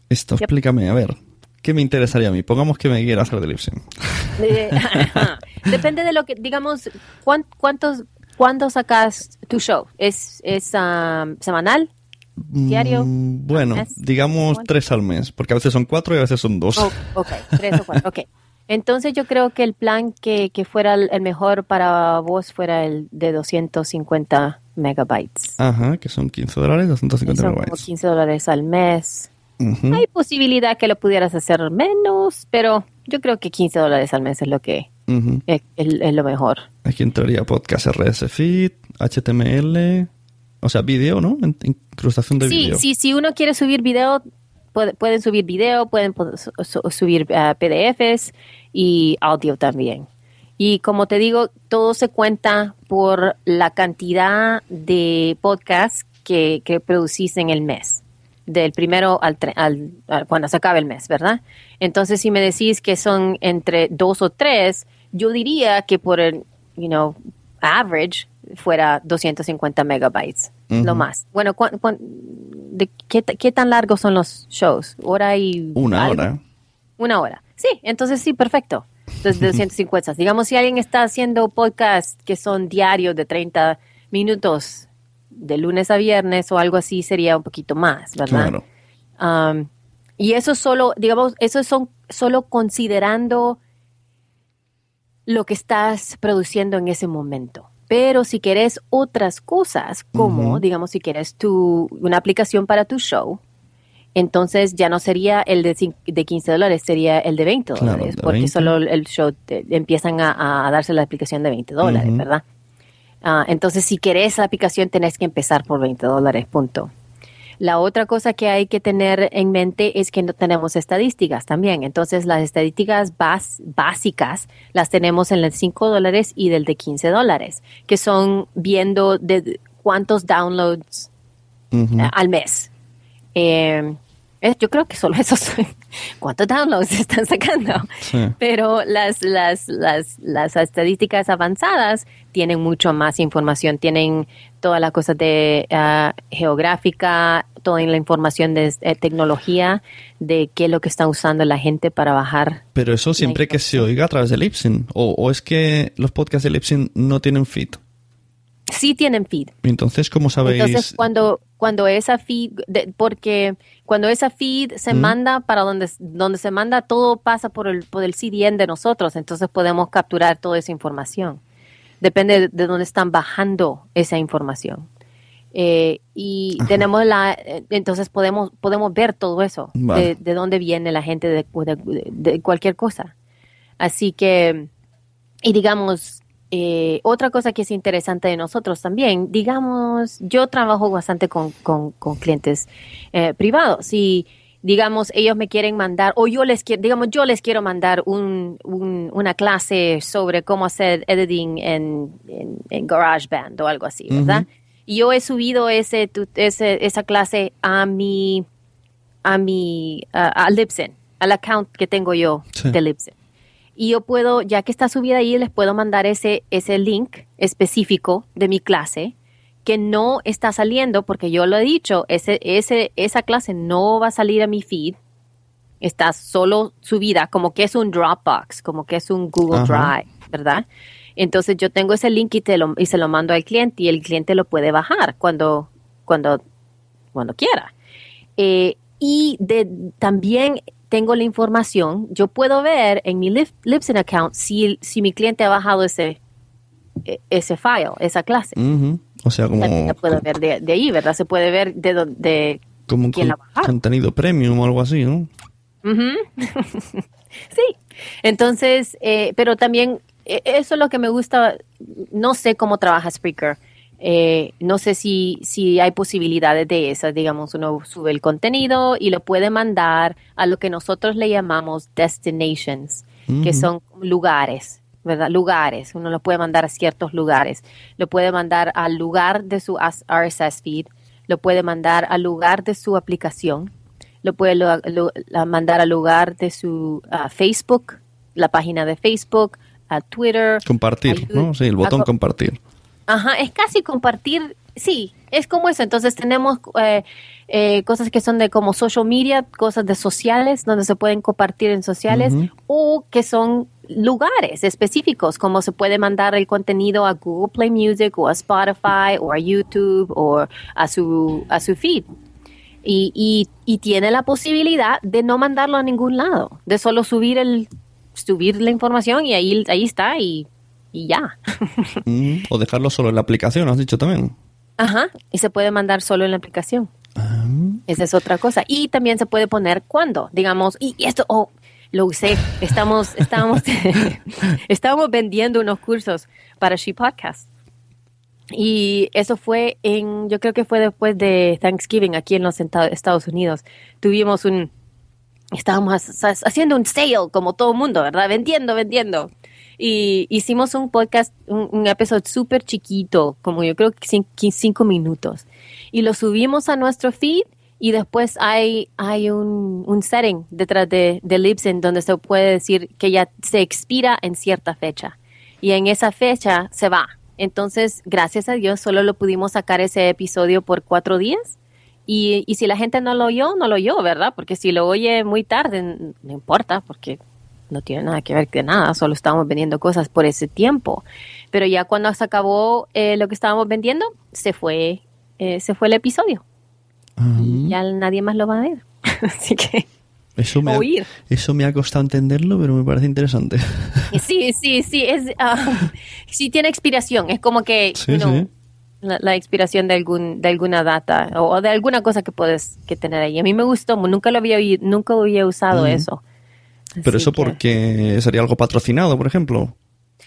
Esto, explícame, a ver, ¿Qué me interesaría a mí? Pongamos que me quiera hacer de lip sync. Eh, Depende de lo que, digamos, ¿cuán- ¿cuántos, ¿cuándo sacas tu show? ¿Es, es um, semanal? ¿Diario? Mm, Bueno, ¿Mes? digamos tres al mes, porque a veces son cuatro y a veces son dos. Oh, ok, tres o cuatro. Ok. Entonces yo creo que el plan que, que fuera el mejor para vos fuera el de 250 megabytes. Ajá, que son 15 dólares, 250 Son como megabytes. 15 dólares al mes. Ujú. Hay posibilidad que lo pudieras hacer menos, pero yo creo que 15 dólares al mes es lo que Ujú. es, es- es lo mejor. Aquí entraría podcast RS Feed, HTML, o sea, vídeo, ¿no? In- Incrustación de Sí, vídeo. sí, si uno quiere subir video, puede- pueden subir video, pueden subir ah, PDFs y audio también. Y como te digo, todo se cuenta por la cantidad de podcasts que, que producís en el mes, del primero al, al, al- cuando se acabe el mes, ¿verdad? Entonces, si me decís que son entre dos o tres, yo diría que por el, you know, average fuera 250 megabytes, lo Ujú. más. Bueno, ¿cuán- cuán- de qué, qué tan largos son los shows? ¿Hora y Una algo? hora. Una hora. Sí, entonces sí, perfecto. Entonces, de (laughs) 250. Digamos, si alguien está haciendo podcasts que son diarios de 30 minutos de lunes a viernes o algo así, sería un poquito más, ¿verdad? Claro. Um, y eso solo, digamos, eso son solo considerando lo que estás produciendo en ese momento. Pero si quieres otras cosas, como, digamos, si quieres tu, una aplicación para tu show, entonces ya no sería el de, de 15 dólares, sería el de 20 Claro, dólares, porque 20. solo el show te- empiezan a, a darse la aplicación de 20 dólares. ¿verdad? Ah, entonces, si querés la aplicación, tenés que empezar por 20 dólares, punto. La otra cosa que hay que tener en mente es que no tenemos estadísticas también. Entonces, las estadísticas bas- básicas las tenemos en el 5 dólares y del de 15 dólares, que son viendo de cuántos downloads al mes. Eh, yo creo que solo eso son (laughs) cuántos downloads están sacando. Sí. Pero las, las, las, las estadísticas avanzadas tienen mucho más información, tienen todas las cosas de ah, geográfica, toda la información de eh, tecnología, de qué es lo que está usando la gente para bajar. Pero eso siempre que se oiga a través de Libsyn. O, o es que los podcasts de Libsyn no tienen feed. Sí tienen feed. Entonces, ¿cómo sabéis? Entonces, cuando, cuando esa feed, de- porque cuando esa feed se Mm. manda para donde, donde se manda, todo pasa por el, por el CDN de nosotros, entonces podemos capturar toda esa información. Depende de, de dónde están bajando esa información. Eh, y tenemos la, entonces podemos, podemos ver todo eso, Vale. de, de dónde viene la gente de, de- de cualquier cosa. Así que, y digamos, eh, otra cosa que es interesante de nosotros también, digamos, yo trabajo bastante con, con- con clientes eh, privados y digamos, ellos me quieren mandar, o yo les quiero, digamos, yo les quiero mandar un, un- una clase sobre cómo hacer editing en, en, en GarageBand o algo así, ¿verdad? Y yo he subido ese, tu- ese, esa clase a mi, a mi, a, a Libsyn, al account que tengo yo Sí. de Libsyn. Y yo puedo, ya que está subida ahí, les puedo mandar ese, ese link específico de mi clase que no está saliendo porque yo lo he dicho, ese, ese, esa clase no va a salir a mi feed. Está solo subida, como que es un Dropbox, como que es un Google Ajá. Drive, ¿verdad? Entonces yo tengo ese link y, te lo, y se lo mando al cliente y el cliente lo puede bajar cuando, cuando, cuando quiera. Eh, y de, también tengo la información, yo puedo ver en mi Lip- Libsyn account si, si mi cliente ha bajado ese, e- ese file, esa clase. O sea, como, También la puedo ver de, de ahí, ¿verdad? Se puede ver de, de como quién la bajó. contenido premium o algo así, ¿no? (laughs) Sí. Entonces, eh, pero también eh, eso es lo que me gusta. No sé cómo trabaja Spreaker. Eh, no sé si, si hay posibilidades de esas. Digamos, uno sube el contenido y lo puede mandar a lo que nosotros le llamamos destinations, que son lugares. ¿verdad? Lugares, uno lo puede mandar a ciertos lugares, lo puede mandar al lugar de su RSS feed, lo puede mandar al lugar de su aplicación, lo puede lo- lo- la- mandar al lugar de su ah, Facebook, la página de Facebook, a Twitter. Compartir, a ¿no? Sí, el botón co- compartir. Ajá, es casi compartir sí, es como eso. Entonces tenemos eh, eh, cosas que son de como social media, cosas de sociales, donde se pueden compartir en sociales, o que son lugares específicos, como se puede mandar el contenido a Google Play Music o a Spotify o a YouTube o a su, a su feed. Y, y, y tiene la posibilidad de no mandarlo a ningún lado, de solo subir el subir la información y ahí, ahí está y, y ya. Mm, o dejarlo solo en la aplicación, has dicho también. Ajá, y se puede mandar solo en la aplicación. Esa es otra cosa. Y también se puede poner cuándo, digamos, y esto, oh, lo usé, estamos, (laughs) estamos, (laughs) estamos vendiendo unos cursos para She Podcast. Y eso fue en, yo creo que fue después de Thanksgiving aquí en los Estados Unidos. Tuvimos un, estábamos haciendo un sale como todo el mundo, ¿verdad? Vendiendo, vendiendo. Y hicimos un podcast, un, episodio súper chiquito, como yo creo que cinco, minutos. Y lo subimos a nuestro feed y después hay, hay un, un setting detrás de, de Libsyn donde se puede decir que ya se expira en cierta fecha. Y en esa fecha se va. Entonces, gracias a Dios, solo lo pudimos sacar ese episodio por cuatro días. Y, y si la gente no lo oyó, no lo oyó, ¿verdad? Porque si lo oye muy tarde, no importa, porque no tiene nada que ver con nada, solo estábamos vendiendo cosas por ese tiempo. Pero ya cuando se acabó eh, lo que estábamos vendiendo, se fue, eh, se fue el episodio. Y ya nadie más lo va a ver. (laughs) Así que eso me, ha, eso me ha costado entenderlo, pero me parece interesante. (laughs) Sí, sí, sí, es, ah, sí tiene expiración, es como que La, la, expiración de algún de alguna data o, de alguna cosa que puedes que tener ahí. A mí me gustó, nunca lo había nunca había usado eso. Pero eso porque sería algo patrocinado, por ejemplo.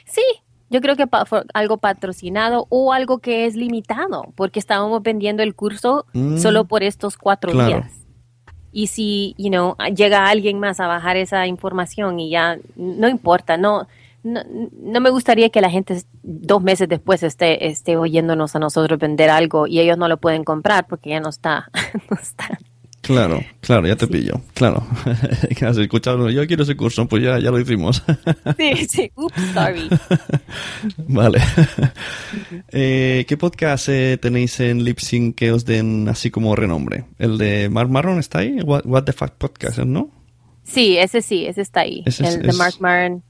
Sí, yo creo que algo patrocinado o algo que es limitado, porque estábamos vendiendo el curso mm. solo por estos cuatro días. Y si, you know, llega alguien más a bajar esa información y ya, no importa, no, no, no, me gustaría que la gente dos meses después esté, esté oyéndonos a nosotros vender algo y ellos no lo pueden comprar porque ya no está, (laughs) no está Claro, claro, ya te pillo. Claro. (laughs) has escuchado, yo quiero ese curso, pues ya, ya lo hicimos. sí, sí. Oops, sorry. (laughs) vale. (laughs) Eh, ¿Qué podcast eh, tenéis en Lipsync que os den así como renombre? ¿El de Mark Maron está ahí? What, the Fuck Podcast, ¿no? Sí, ese sí, ese está ahí. el de Mark Maron.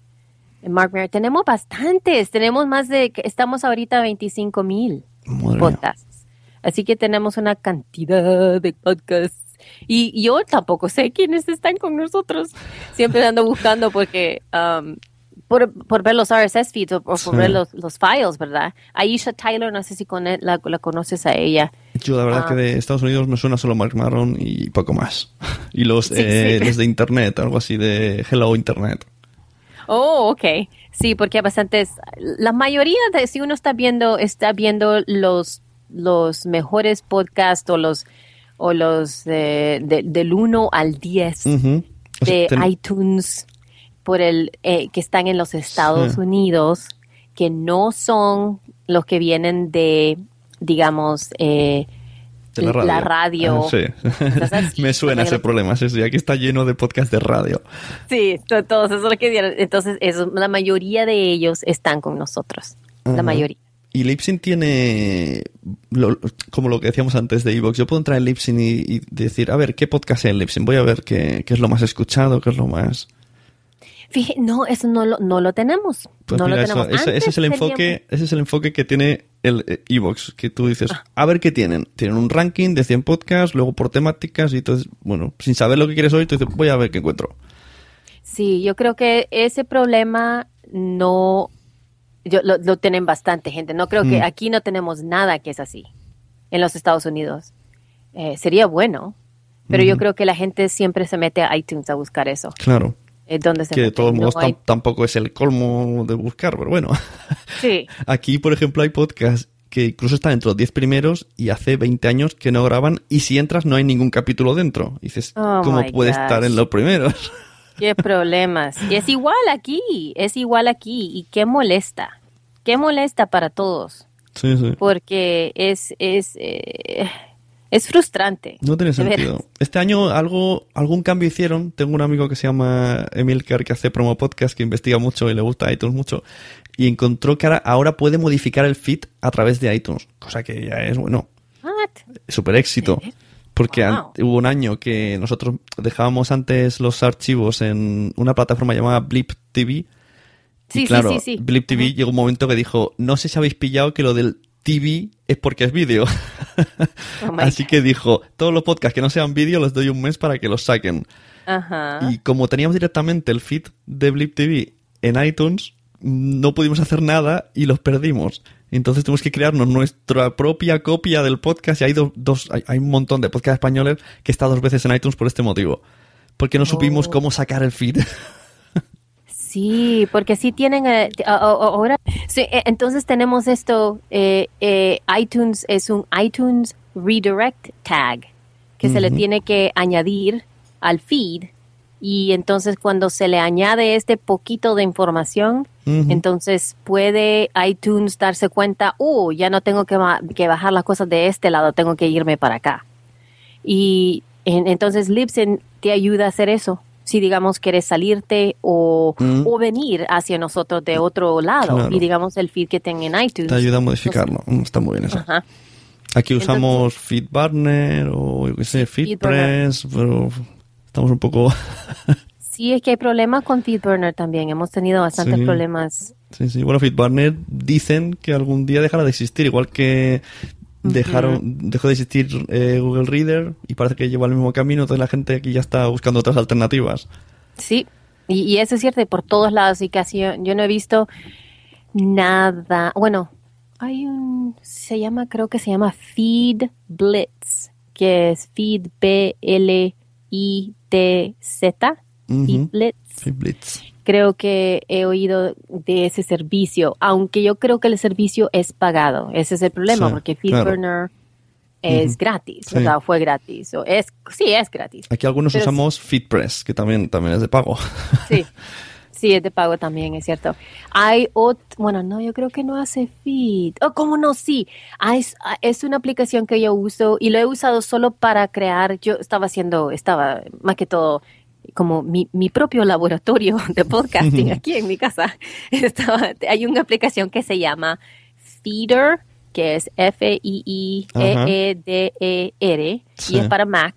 Mark Maron. Tenemos bastantes. Tenemos más de. Estamos ahorita a 25 mil podcasts. Así que tenemos una cantidad de podcasts y yo tampoco sé quiénes están con nosotros. Siempre ando buscando porque um, por, por, ver los RSS feeds o, por ver los, los, files, ¿verdad? Aisha Tyler, no sé si con la, la, conoces a ella. Yo la verdad que de Estados Unidos me suena solo Mark Maron y poco más. (laughs) Y los, eh, los de Internet, algo así de Hello Internet. Oh, ok. Sí, porque hay bastantes. La mayoría de, si uno está viendo, está viendo los, los mejores podcasts o los o los del 1 al 10 de iTunes por el eh, que están en los Estados Unidos, que no son los que vienen de, digamos, eh, de la radio. Ah, (laughs) Me suena ese problema. Sí, aquí está lleno de podcasts de radio. Sí, todos eso lo que Entonces, eso, la mayoría de ellos están con nosotros. La mayoría. Y Lipsyn tiene, como lo que decíamos antes de Evox, yo puedo entrar en Lipsyn y, decir, a ver, ¿qué podcast hay en Lipsyn? Voy a ver qué, es lo más escuchado, qué es lo más... Fíjate, no, eso no lo, no lo tenemos. Pues no lo tenemos. ese, es el enfoque, ese es el enfoque que tiene el eh, Evox, que tú dices, ah. a ver qué tienen. Tienen un ranking de 100 podcasts, luego por temáticas, y entonces, bueno, sin saber lo que quieres hoy, tú dices, voy a ver qué encuentro. Sí, yo creo que ese problema no yo, lo, tienen bastante gente. No creo que mm. aquí no tenemos nada que es así en los Estados Unidos. Eh, sería bueno, pero yo creo que la gente siempre se mete a iTunes a buscar eso. Claro. Eh, donde se que de todos modos tampoco es el colmo de buscar, pero bueno. (laughs) Sí. Aquí, por ejemplo, hay podcasts que incluso están entre los 10 primeros y hace 20 años que no graban y si entras no hay ningún capítulo dentro. Y dices, oh ¿cómo puede estar en los primeros? (laughs) Qué problemas. Y es igual aquí, es igual aquí. Y qué molesta. Qué molesta para todos. Sí, sí. Porque es, es, eh, Es frustrante. No tiene sentido. Este año algo, algún cambio hicieron. Tengo un amigo que se llama Emilcar que hace promo podcast, que investiga mucho y le gusta iTunes mucho. Y encontró que ahora, ahora puede modificar el feed a través de iTunes. Cosa que ya es, bueno, súper éxito. Porque Wow. hubo un año que nosotros dejábamos antes los archivos en una plataforma llamada Blip TV. Y Sí, sí, claro, sí, sí. Blip TV llegó un momento que dijo, no sé si habéis pillado que lo del TV es porque es vídeo. Oh (laughs) Así que dijo, todos los podcasts que no sean vídeo les doy un mes para que los saquen. Ajá. Y como teníamos directamente el feed de Blip TV en iTunes, no pudimos hacer nada y los perdimos. Entonces tuvimos que crearnos nuestra propia copia del podcast y hay, do- dos, hay, hay un montón de podcasts españoles que está dos veces en iTunes por este motivo. Porque no supimos Oh. cómo sacar el feed. Sí, porque sí tienen eh, ahora. sí, eh, entonces tenemos esto. eh, eh, iTunes es un iTunes Redirect Tag que se le tiene que añadir al feed y entonces cuando se le añade este poquito de información, entonces puede iTunes darse cuenta, uh, ya no tengo que, que bajar las cosas de este lado, tengo que irme para acá. Y en- entonces Libsyn te ayuda a hacer eso. Si digamos quieres salirte o, o venir hacia nosotros de otro lado Claro. y digamos el feed que tenga en iTunes. Te ayuda a modificarlo. Mm, Está muy bien eso. Ajá. Aquí usamos FeedBurner o yo qué sé, FeedPress, pero estamos un poco... (laughs) Sí, es que hay problemas con FeedBurner también. Hemos tenido bastantes Sí. problemas. Sí, sí. Bueno, FeedBurner dicen que algún día dejará de existir, igual que dejaron, dejó de existir eh, Google Reader y parece que lleva el mismo camino, entonces la gente aquí ya está buscando otras alternativas. Sí, y, y eso es cierto, y por todos lados, y casi yo, yo no he visto nada. Bueno, hay un, se llama, creo que se llama Feed Blitz, que es Feed B-L-I-T-Z, Feed Ujú. Blitz. Creo que he oído de ese servicio, aunque yo creo que el servicio es pagado. Ese es el problema, Sí, porque claro. FeedBurner es gratis, Sí. o sea, fue gratis. O es, sí, es gratis. Aquí algunos usamos FeedPress, que también, también es de pago. Sí, (laughs) sí, es de pago también, es cierto. Hay otro, bueno, no, yo creo que no hace feed. Oh, ¿cómo no? Sí, Ah, es, ah, es una aplicación que yo uso y lo he usado solo para crear, yo estaba haciendo, estaba más que todo como mi, mi propio laboratorio (laughs) de podcasting (laughs) aquí en mi casa. (laughs) Estaba, hay una aplicación que se llama Feeder, que es E F-I-I-E-E-D-E-R, Sí. y es para Mac.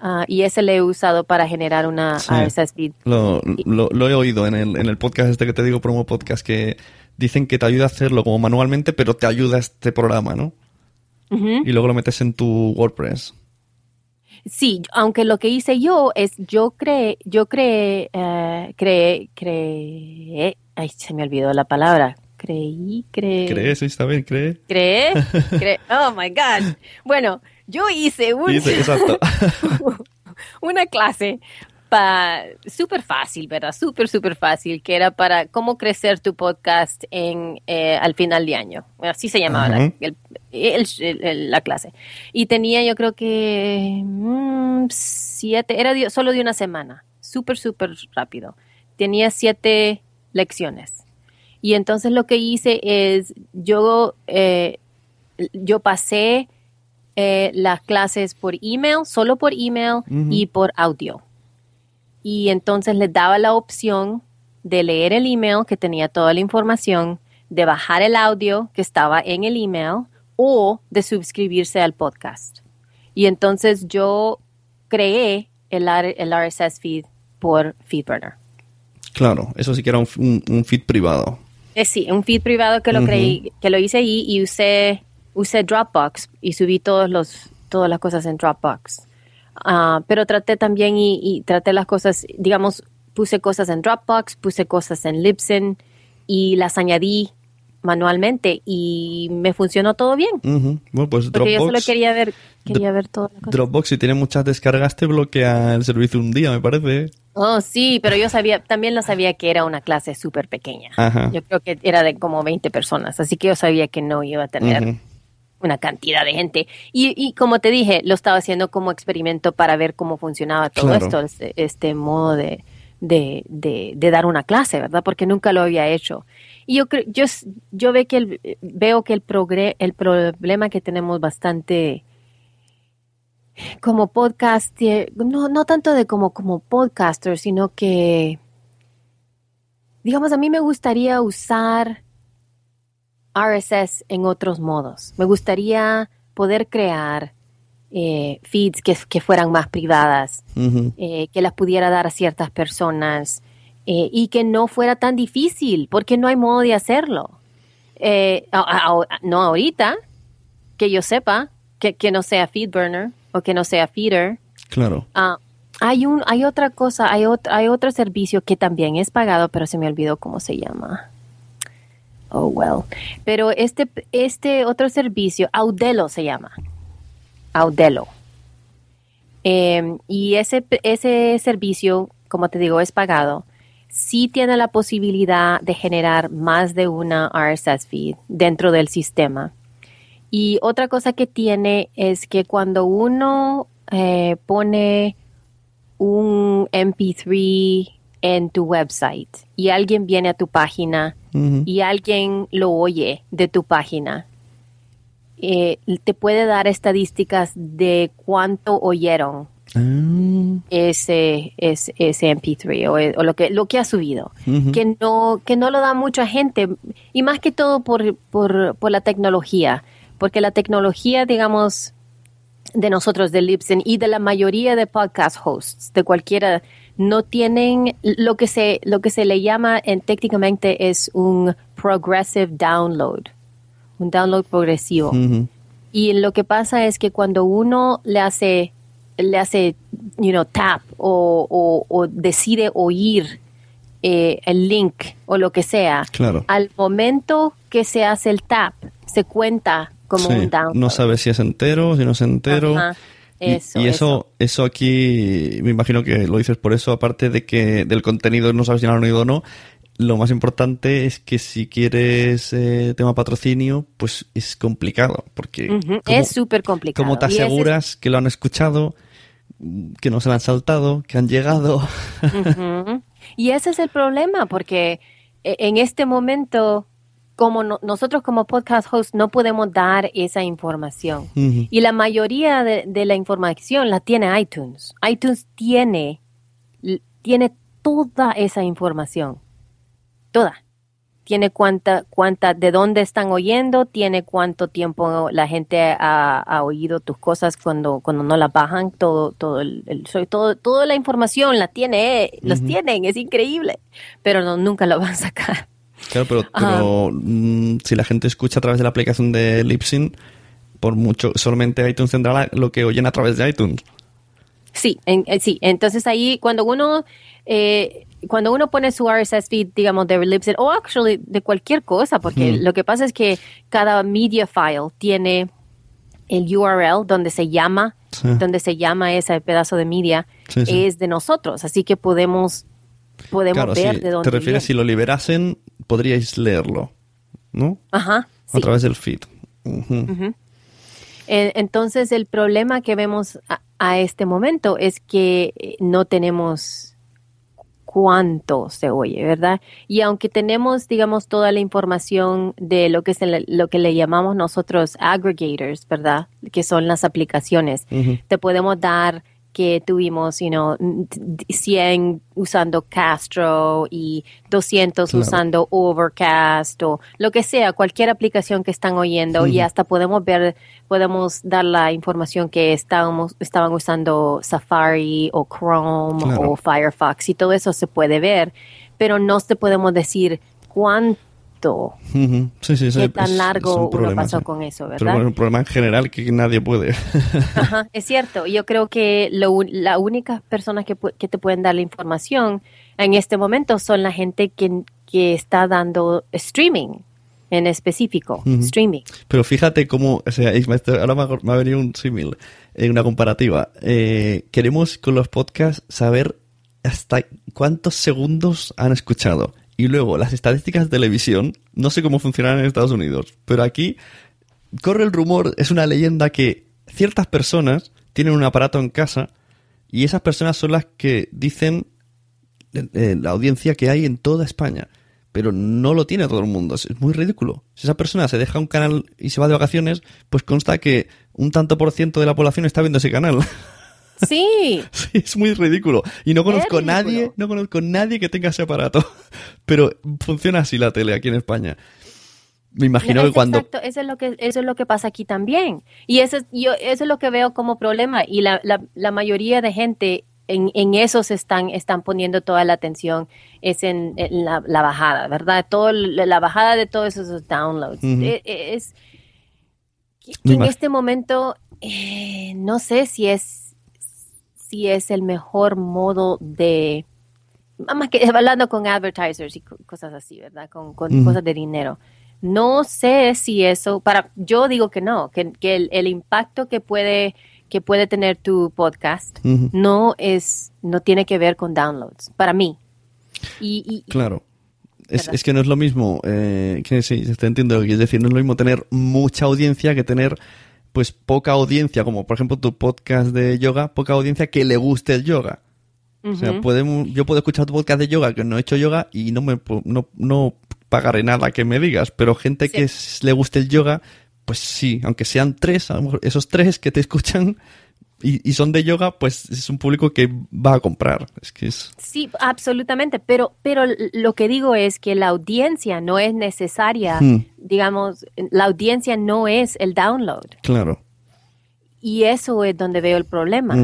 Ah, y ese le he usado para generar una Sí. RSS feed. Lo, lo- lo he oído en el, en el podcast este que te digo, promo podcast, que dicen que te ayuda a hacerlo como manualmente, pero te ayuda este programa, ¿no? Y luego lo metes en tu WordPress. Sí, aunque lo que hice yo es, yo creé, yo creé, eh, creé, creé, ay, se me olvidó la palabra. Creí, creé. ¿Crees? Sí, está bien, cree. Creé, (laughs) creé. Oh my God. Bueno, yo hice un, (laughs) una clase súper fácil, ¿verdad? Súper, súper fácil, que era para cómo crecer tu podcast en eh, al final de año. Así se llamaba la, Ajá. el- el- el- el- la clase. Y tenía yo creo que mm, siete, era de- solo de una semana, súper, súper rápido. Tenía siete lecciones. Y entonces lo que hice es, yo, eh, yo pasé eh, las clases por email, solo por email y por audio. Y entonces les daba la opción de leer el email que tenía toda la información, de bajar el audio que estaba en el email o de suscribirse al podcast. Y entonces yo creé el, el RSS feed por FeedBurner. Claro, eso sí que era un, un- un feed privado. Eh, sí, un feed privado que lo creí, que lo hice ahí y usé, usé Dropbox y subí todos los, todas las cosas en Dropbox. Ah, pero traté también y, y traté las cosas, digamos, puse cosas en Dropbox, puse cosas en Libsyn y las añadí manualmente y me funcionó todo bien. Bueno, pues Porque yo solo quería ver, quería ver todas las cosas. Dropbox, si tiene muchas descargas, te bloquea el servicio un día, me parece. Oh, sí, pero yo sabía, también lo sabía que era una clase súper pequeña. Ajá. Yo creo que era de como 20 personas, así que yo sabía que no iba a tener. Una cantidad de gente. Y, y como te dije, lo estaba haciendo como experimento para ver cómo funcionaba todo Claro. esto, este, este modo de, de, de, de dar una clase, ¿verdad? Porque nunca lo había hecho. Y yo creo, yo, yo ve que el- veo que el, progre, el problema que tenemos bastante como podcaster, no, no tanto de como, como podcaster, sino que, digamos, a mí me gustaría usar RSS en otros modos. Me gustaría poder crear eh, feeds que, que, fueran más privadas, eh, que las pudiera dar a ciertas personas eh, y que no fuera tan difícil, porque no hay modo de hacerlo. Eh, a- a- a- no ahorita, que yo sepa, que, que no sea FeedBurner o que no sea Feeder. Claro. Ah, hay, un, hay otra cosa, hay, ot- hay otro servicio que también es pagado, pero se me olvidó cómo se llama. Oh, well. Pero este, este otro servicio, Audelo se llama. Audelo. Eh, y ese, ese servicio, como te digo, es pagado. Sí tiene la posibilidad de generar más de una RSS feed dentro del sistema. Y otra cosa que tiene es que cuando uno eh, pone un MP3 en tu website y alguien viene a tu página y alguien lo oye de tu página, eh, te puede dar estadísticas de cuánto oyeron Ah, ese, ese, ese MP3 o, o lo que lo que ha subido que no que no lo da mucha gente y más que todo por, por, por la tecnología porque la tecnología digamos de nosotros de Libsyn y de la mayoría de podcast hosts de cualquiera no tienen lo que se lo que se le llama en técnicamente es un progressive download un download progresivo y lo que pasa es que cuando uno le hace, le hace, you know, tap o, o- o decide oír eh, el link o lo que sea, Claro. al momento que se hace el tap, se cuenta como Sí, un download. No sabes si es entero, si no es entero. Ajá, eso, y, eso, eso aquí, me imagino que lo dices por eso, aparte de que del contenido no sabes si lo han oído o no, lo más importante es que si quieres eh, tema patrocinio, pues es complicado, porque Ujú, ¿cómo- Es súper complicado. ¿cómo te es- aseguras que lo han escuchado, que no se lo han saltado, que han llegado? Y ese es el problema, porque eh, en este momento, como no- nosotros como podcast host no podemos dar esa información. Y la mayoría de, de la información la tiene iTunes. iTunes tiene, tiene toda esa información. Toda. Tiene cuánta, cuánta, de dónde están oyendo, tiene cuánto tiempo la gente ha, ha oído tus cosas cuando, cuando no las bajan, todo, todo el, el- todo, toda la información la tiene, los tienen, es increíble. Pero no, nunca lo van a sacar. Claro, pero, pero mm, si la gente escucha a través de la aplicación de Libsyn, por mucho, solamente iTunes tendrá lo que oyen a través de iTunes. Sí, en- eh, sí. Entonces ahí cuando uno eh, cuando uno pone su RSS feed, digamos, de Libsyn o actually de cualquier cosa, porque Ujú. lo que pasa es que cada media file tiene el URL donde se llama, Sí. donde se llama ese pedazo de media, Sí, sí. es de nosotros, así que podemos podemos Claro, ver de dónde te refieres si viene. lo liberasen, podríais leerlo, ¿no? Ajá. A través del feed. Entonces, el problema que vemos a, a este momento es que eh, no tenemos cuánto se oye, ¿verdad? Y aunque tenemos, digamos, toda la información de lo que, le, lo que le llamamos nosotros aggregators, ¿verdad? Que son las aplicaciones, te podemos dar que tuvimos, you know, 100 usando Castro y 200 Claro. usando Overcast o lo que sea, cualquier aplicación que están oyendo y hasta podemos ver, podemos dar la información que estábamos, estaban usando Safari o Chrome Claro. o Firefox y todo eso se puede ver, pero no te podemos decir cuánto, Ujú. Sí, sí, sí, qué es- tan largo un uno pasó con eso, Pero ¿verdad? bueno, es un problema en general que nadie puede. (laughs) Ajá, es cierto. Yo creo que lo, un- la única personas que, que te pueden dar la información en este momento son la gente que, que está dando streaming en específico. Streaming. Pero fíjate cómo, o sea, ahora me ha, venido un símil, en una comparativa. Eh, queremos con los podcasts saber hasta cuántos segundos han escuchado. Y luego, las estadísticas de televisión, no sé cómo funcionan en Estados Unidos, pero aquí corre el rumor, es una leyenda que ciertas personas tienen un aparato en casa y esas personas son las que dicen eh, eh, la audiencia que hay en toda España. Pero no lo tiene todo el mundo. Es, es muy ridículo. Si esa persona se deja un canal y se va de vacaciones, pues consta que un tanto por ciento de la población está viendo ese canal. (laughs) Sí. (laughs) sí, es muy ridículo. Y no conozco Es nadie, no conozco nadie que tenga ese aparato. (laughs) Pero funciona así la tele aquí en España. Me imagino Es que cuando Exacto, eso es lo que eso es lo que pasa aquí también. Y eso es, yo eso es lo que veo como problema y la, la, la mayoría de gente en, en eso se están están poniendo toda la atención es en, en la, la bajada, ¿verdad? Todo la, bajada de todos esos downloads. Ujú. Eh, eh, es que en este momento eh, no sé si es si es el mejor modo de más que (laughs) hablando con advertisers y co- cosas así, ¿verdad? Con, con Ujú. cosas de dinero. No sé si eso, para, yo digo que no, que, que el, el impacto que puede, que puede tener tu podcast Ujú. no es, no tiene que ver con downloads, para mí. Y, y- Claro. Es, es que no es lo mismo, eh, que sí, te entiendo quieres decir, no es lo mismo tener mucha audiencia que tener pues poca audiencia, como por ejemplo tu podcast de yoga, poca audiencia que le guste el yoga. O sea, podemos, yo puedo escuchar tu podcast de yoga que no he hecho yoga y no me no, no pagaré nada que me digas, pero gente que le guste el yoga, pues sí, aunque sean tres, a lo mejor esos tres que te escuchan y, y son de yoga, pues es un público que va a comprar. Es que es... Sí, absolutamente, pero, pero lo que digo es que la audiencia no es necesaria, Hmm. digamos, la audiencia no es el download. Claro. Y eso es donde veo el problema.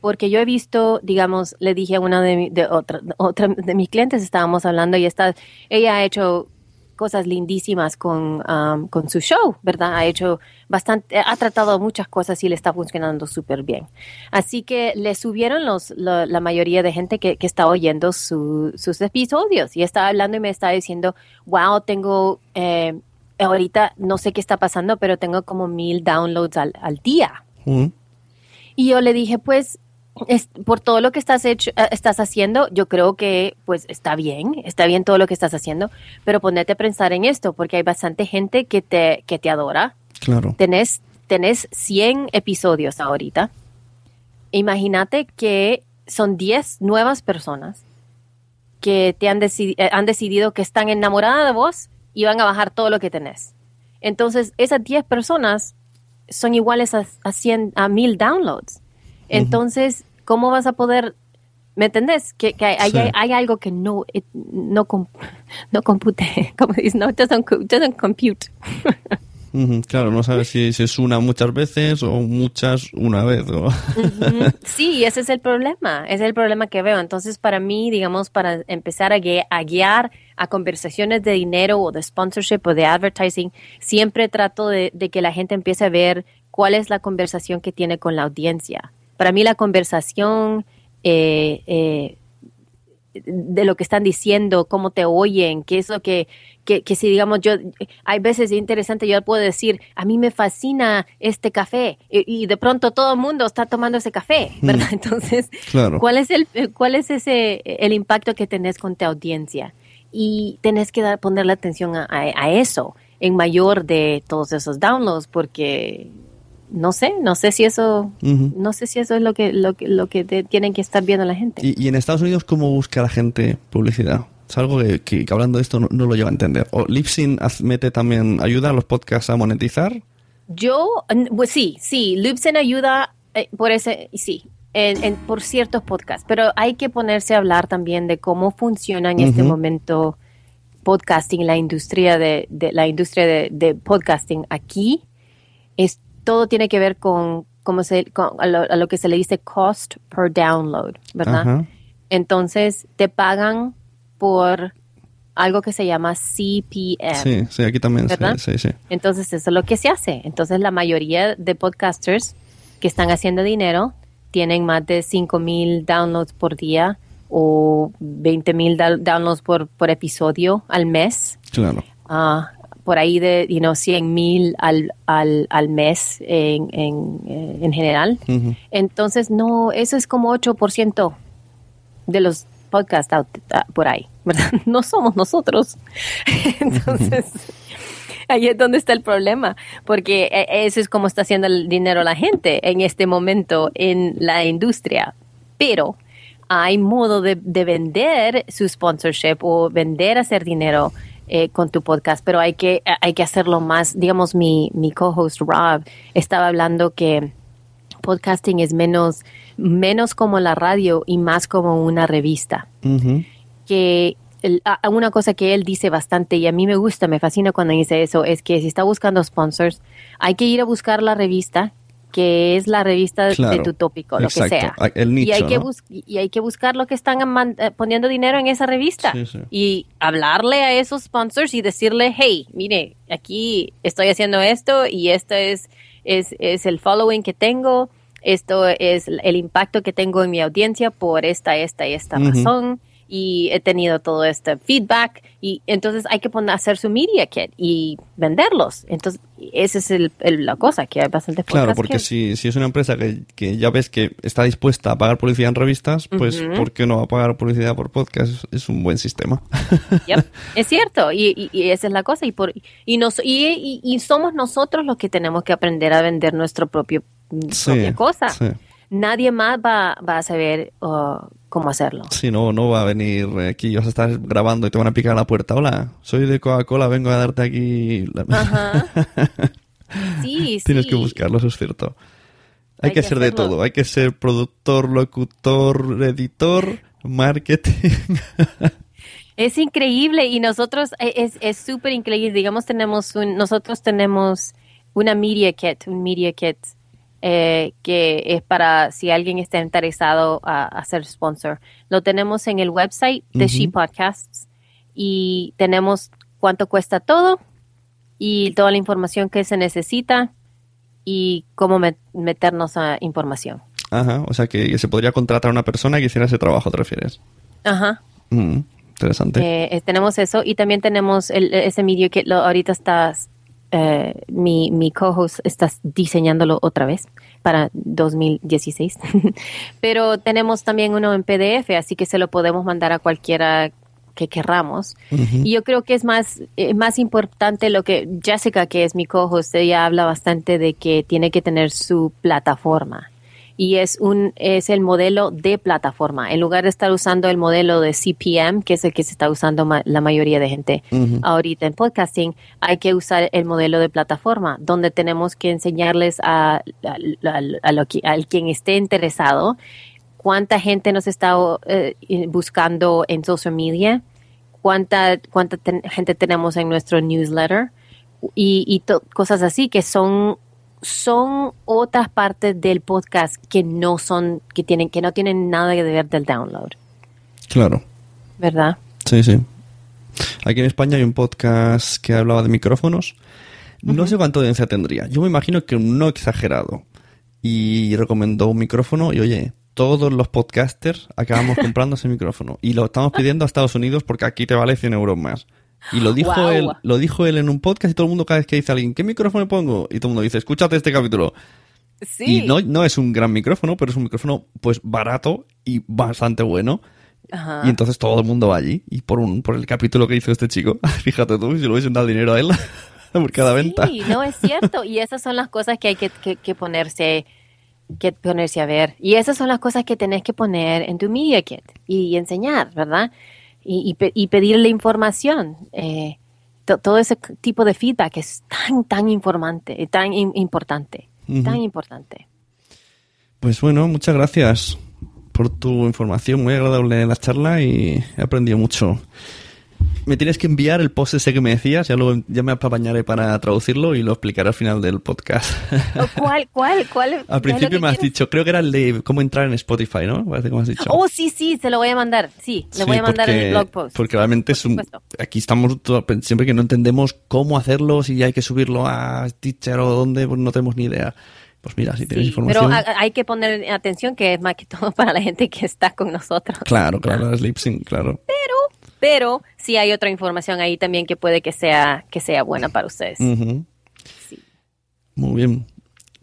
Porque yo he visto, digamos, le dije a una de, mi- de otra, otra de mis clientes, estábamos hablando y está, ella ha hecho cosas lindísimas con, um, con su show, ¿verdad? Ha hecho bastante, ha tratado muchas cosas y le está funcionando súper bien. Así que le subieron los, la, la mayoría de gente que, que está oyendo su- sus episodios y estaba hablando y me estaba diciendo, wow, tengo, eh, ahorita no sé qué está pasando, pero tengo como mil downloads al, al día. Mm. Y yo le dije, pues, es- por todo lo que estás, hecho, eh, estás haciendo, yo creo que, pues, está bien, está bien todo lo que estás haciendo, pero ponete a pensar en esto, porque hay bastante gente que te, que te adora. Claro. Tenés, tenés 100 episodios ahorita. Imagínate que son 10 nuevas personas que te han, decidi- eh, han decidido que están enamoradas de vos y van a bajar todo lo que tenés. Entonces, esas 10 personas son iguales a, a 100, a 1000 downloads. Entonces, ¿cómo vas a poder, me entendés? Que, que hay, hay- Sí. hay algo que no, it- no, (laughs) no compute, (laughs) como dices, no, it doesn't, doesn't compute. Claro, no sabes si, si es una muchas veces o muchas una vez. (laughs) Sí, ese es el problema, ese es el problema que veo. Entonces, para mí, digamos, para empezar a, gui- a guiar a conversaciones de dinero o de sponsorship o de advertising, siempre trato de, de que la gente empiece a ver cuál es la conversación que tiene con la audiencia. Para mí, la conversación eh, eh, de lo que están diciendo, cómo te oyen, qué es lo que, que, que si digamos yo, hay veces es interesante, yo puedo decir, a mí me fascina este café y, y de pronto todo el mundo está tomando ese café, ¿verdad? (laughs) Entonces, Claro. ¿cuál es el, cuál es ese, el impacto que tenés con tu audiencia? Y tenés que dar, ponerle atención a, a- a eso en mayor de todos esos downloads porque no sé, no sé si eso, no sé si eso es lo que, lo lo que te- tienen que estar viendo la gente. Y, y en Estados Unidos, ¿cómo busca la gente publicidad? Es algo que, hablando de esto no, no lo lleva a entender. ¿O Lipsyn haz- mete también, ayuda a los podcasts a monetizar? Yo, pues sí, sí, Libsyn ayuda eh, por ese, sí, en, en- por ciertos podcasts, pero hay que ponerse a hablar también de cómo funciona en este momento podcasting, la industria de, de- la industria de, de podcasting aquí. Es, todo tiene que ver con, cómo se, con- a, lo, a lo que se le dice cost per download, ¿verdad? Ajá. Entonces te pagan por algo que se llama CPM. Sí, sí, aquí también. ¿Verdad? Sí, sí, sí. Entonces, eso es lo que se hace. Entonces, la mayoría de podcasters que están haciendo dinero tienen más de 5 mil downloads por día o 20 mil downloads por, por episodio al mes. Claro. Ah, por ahí de, you know, 100 mil al, al, al mes en, en, eh, en general. Entonces, no, eso es como 8% de los podcasts out- ah, por ahí, (laughs) ¿verdad? No somos nosotros. (laughs) Entonces, ahí es donde está el problema, porque eh, eso es como está haciendo el dinero la gente en este momento en la industria. Pero hay modo de, de vender su sponsorship o vender hacer dinero eh, con tu podcast, pero hay que, hay que hacerlo más. Digamos, mi, mi co-host Rob estaba hablando que podcasting es menos, menos como la radio y más como una revista. Que el- a- una cosa que él dice bastante y a mí me gusta, me fascina cuando dice eso, es que si está buscando sponsors, hay que ir a buscar la revista que es la revista de tu tópico, lo exacto, que sea. y, hay que ¿no? bus- y hay que buscar lo que están eh, poniendo dinero en esa revista Sí, sí. y hablarle a esos sponsors y decirle, hey, mire, aquí estoy haciendo esto y esto es, es, es el following que tengo, esto es el impacto que tengo en mi audiencia por esta, esta y esta Ujú. razón y he tenido todo este feedback y entonces hay que poner, hacer su media kit y venderlos. Entonces, esa es el, el- la cosa, que hay bastante Claro, porque que- si, si es una empresa que, que ya ves que está dispuesta a pagar publicidad en revistas, pues Ujú. ¿por qué no va a pagar publicidad por podcast? Es, un buen sistema. Yep, es cierto, y, y- y esa es la cosa, y, por, y, nos, y, y- somos nosotros los que tenemos que aprender a vender nuestra propio, Sí, propia cosa. sí. Nadie más va, va a saber uh, cómo hacerlo. Sí, no, no va a venir aquí, vas a estar grabando y te van a picar a la puerta. Hola, soy de Coca-Cola, vengo a darte aquí... la-". Ajá. (laughs) Sí, Tienes sí. que buscarlo, eso es cierto. Hay, Hay que ser de todo. Hay que ser productor, locutor, editor, marketing. (laughs) Es increíble y nosotros eh, es es súper increíble. Digamos tenemos un nosotros tenemos una media kit, un media kit eh, que es para si alguien está interesado a, a ser sponsor. Lo tenemos en el website de Ujú. She Podcasts y tenemos cuánto cuesta todo y toda la información que se necesita y cómo met- meternos a información. Ajá, o sea que se podría contratar a una persona que hiciera ese trabajo, ¿te refieres? Ajá. Mm, interesante. Eh, eh, tenemos eso y también tenemos el, ese medio que lo, ahorita estás, eh, mi, mi co-host está diseñándolo otra vez para 2016. (laughs) Pero tenemos también uno en PDF, así que se lo podemos mandar a cualquiera que querramos. Y yo creo que es más, eh, más importante lo que Jessica, que es mi co-host, ella habla bastante de que tiene que tener su plataforma. Y es un es el modelo de plataforma. En lugar de estar usando el modelo de CPM, que es el que se está usando ma- la mayoría de gente ahorita en podcasting, hay que usar el modelo de plataforma, donde tenemos que enseñarles a, a- a- a lo que- al quien esté interesado cuánta gente nos está eh, buscando en social media, cuánta, cuánta ten- gente tenemos en nuestro newsletter y, y cosas así que son son otras partes del podcast que no son que tienen que no tienen nada que ver del download, Claro. ¿verdad? Sí, sí. Aquí en España hay un podcast que hablaba de micrófonos. No sé cuánta audiencia tendría. Yo me imagino que no exagerado. Y recomendó un micrófono y oye, todos los podcasters acabamos (laughs) comprando ese micrófono. Y lo estamos pidiendo a Estados Unidos porque aquí te vale 100 euros más. Y lo dijo Guau. él, lo dijo él en un podcast y todo el mundo cada vez que dice a alguien, ¿qué micrófono pongo? Y todo el mundo dice, escúchate este capítulo. Sí. Y no, no es un gran micrófono, pero es un micrófono pues barato y bastante bueno. Ajá. Y entonces todo el mundo va allí. Y por un por el capítulo que hizo este chico, (laughs) fíjate tú, si le hubiesen dado dinero a él (laughs) por cada venta. Sí, no es cierto. Y esas son las cosas que hay que, que- que ponerse que ponerse a ver. Y esas son las cosas que tenés que poner en tu media kit y, enseñar, ¿verdad? Y, y y pedirle información. Eh, to- todo ese tipo de feedback es tan, tan informante, tan im- importante, tan importante. Pues bueno, muchas gracias por tu información. Muy agradable la charla y he aprendido mucho. Me tienes que enviar el post ese que me decías, ya, lo, ya me apañaré para traducirlo y lo explicaré al final del podcast. ¿Cuál, cuál, cuál? (laughs) lo al principio me has quieres? dicho, creo que era el de cómo entrar en Spotify, ¿no? Parece que me has dicho. Oh, sí, sí, se lo voy a mandar. Sí, le Sí, voy a mandar porque, el blog post. Porque realmente es un, aquí estamos todo- siempre que no entendemos cómo hacerlo, si hay que subirlo a Stitcher o dónde, pues no tenemos ni idea. Pues mira, si tienes Sí, información. pero ha- hay que poner atención que es más que todo (laughs) para la gente que está con nosotros. Claro, claro, (laughs) es lip sync, claro. Pero sí hay otra información ahí también que puede que sea que sea buena para ustedes. Ujú. Sí. Muy bien.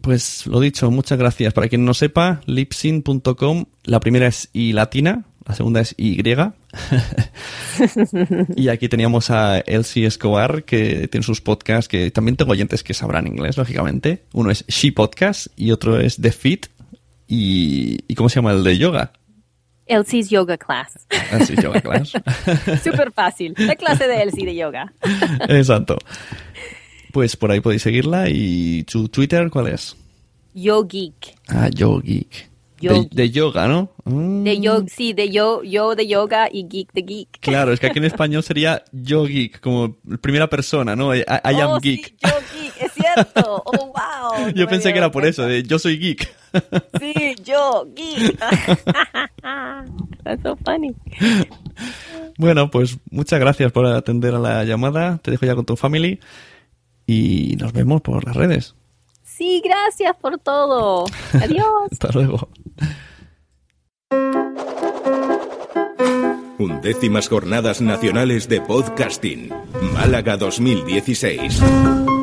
Pues lo dicho, muchas gracias. Para quien no sepa, lipsyn.com, la primera es I latina, la segunda es Y. (laughs) y aquí teníamos a Elsie Escobar, que tiene sus podcasts, que también tengo oyentes que sabrán inglés, lógicamente. Uno es She Podcast y otro es The Fit. ¿Y, ¿y cómo se llama el de yoga? Elsie's Yoga Class. Elsie's Yoga Class. (laughs) Súper fácil. La clase de Elsie de yoga. Exacto. Pues por ahí podéis seguirla. ¿Y su Twitter cuál es? Yo Geek. Ah, Yo Geek. Yo de, Geek. de yoga, ¿no? Mm. De yo, sí, de yo, yo de yoga y geek de geek. Claro, es que aquí en (laughs) español sería Yo Geek, como primera persona, ¿no? I, I am oh, geek. Sí, yo Oh, wow. Yo No pensé que era por eso, de yo soy geek. (laughs) Sí, yo geek. That's so funny. Bueno, pues muchas gracias por atender a la llamada. Te dejo ya con tu family y nos vemos por las redes. Sí, gracias por todo. (laughs) Adiós. Hasta luego. Undécimas Jornadas Nacionales de Podcasting, Málaga 2016.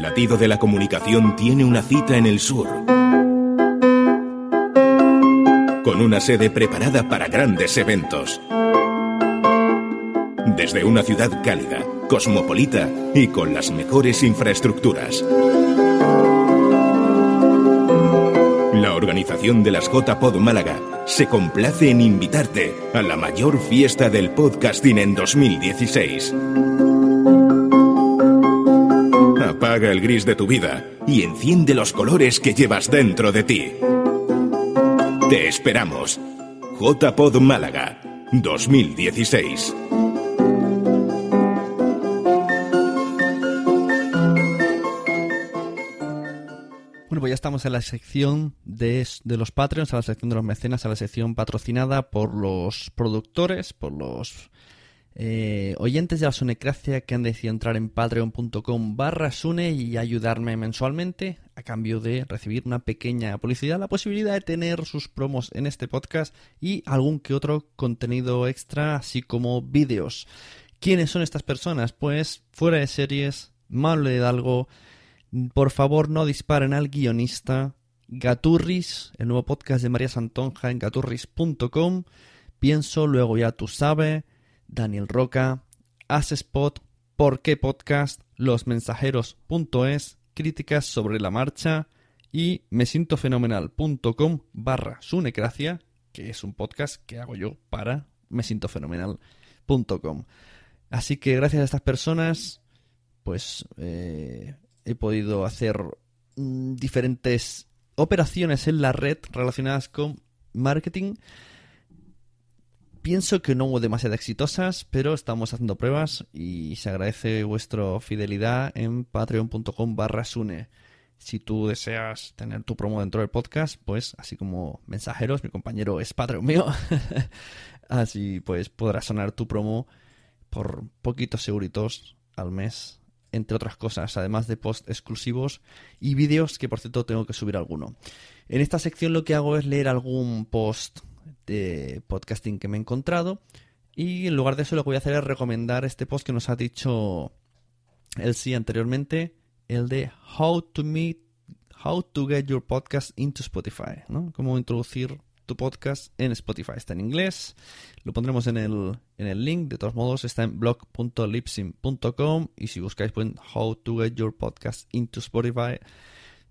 Latido de la comunicación tiene una cita en el sur. Con una sede preparada para grandes eventos. Desde una ciudad cálida, cosmopolita y con las mejores infraestructuras. La organización de las JPod Málaga se complace en invitarte a la mayor fiesta del podcasting en 2016. Apaga el gris de tu vida y enciende los colores que llevas dentro de ti. Te esperamos. JPod Málaga 2016. Bueno, pues ya estamos en la sección de, los Patreons, a la sección de los mecenas, a la sección patrocinada por los productores, por los eh, oyentes de la Sunecracia que han decidido entrar en patreon.com barra Sune y ayudarme mensualmente a cambio de recibir una pequeña publicidad, la posibilidad de tener sus promos en este podcast y algún que otro contenido extra, así como vídeos. ¿Quiénes son estas personas? Pues fuera de series, Manuel Hidalgo, por favor no disparen al guionista, Gaturris, el nuevo podcast de María Santonja en gaturris.com, Pienso, luego ya tú sabes, Daniel Roca, Asespot, Por qué Podcast, losmensajeros.es, Críticas sobre la marcha y me siento fenomenal.com barra sunecracia, que es un podcast que hago yo para me siento fenomenal.com. Así que gracias a estas personas, pues eh, he podido hacer mm, diferentes operaciones en la red relacionadas con marketing. Pienso que no hubo demasiado exitosas, pero estamos haciendo pruebas y se agradece vuestra fidelidad en patreon.com barra sune. Si tú deseas tener tu promo dentro del podcast, pues así como mensajeros, mi compañero es Patreon mío, (laughs) así pues podrás sonar tu promo por poquitos seguritos al mes, entre otras cosas, además de post exclusivos y vídeos que por cierto tengo que subir alguno. En esta sección lo que hago es leer algún post de podcasting que me he encontrado y en lugar de eso lo que voy a hacer es recomendar este post que nos ha dicho el sí anteriormente, el de How to Meet, How to Get Your Podcast into Spotify, ¿no? Cómo introducir tu podcast en Spotify. Está en inglés, lo pondremos en el, en el link, de todos modos está en blog.lipsim.com y si buscáis pues, How to Get Your Podcast into Spotify,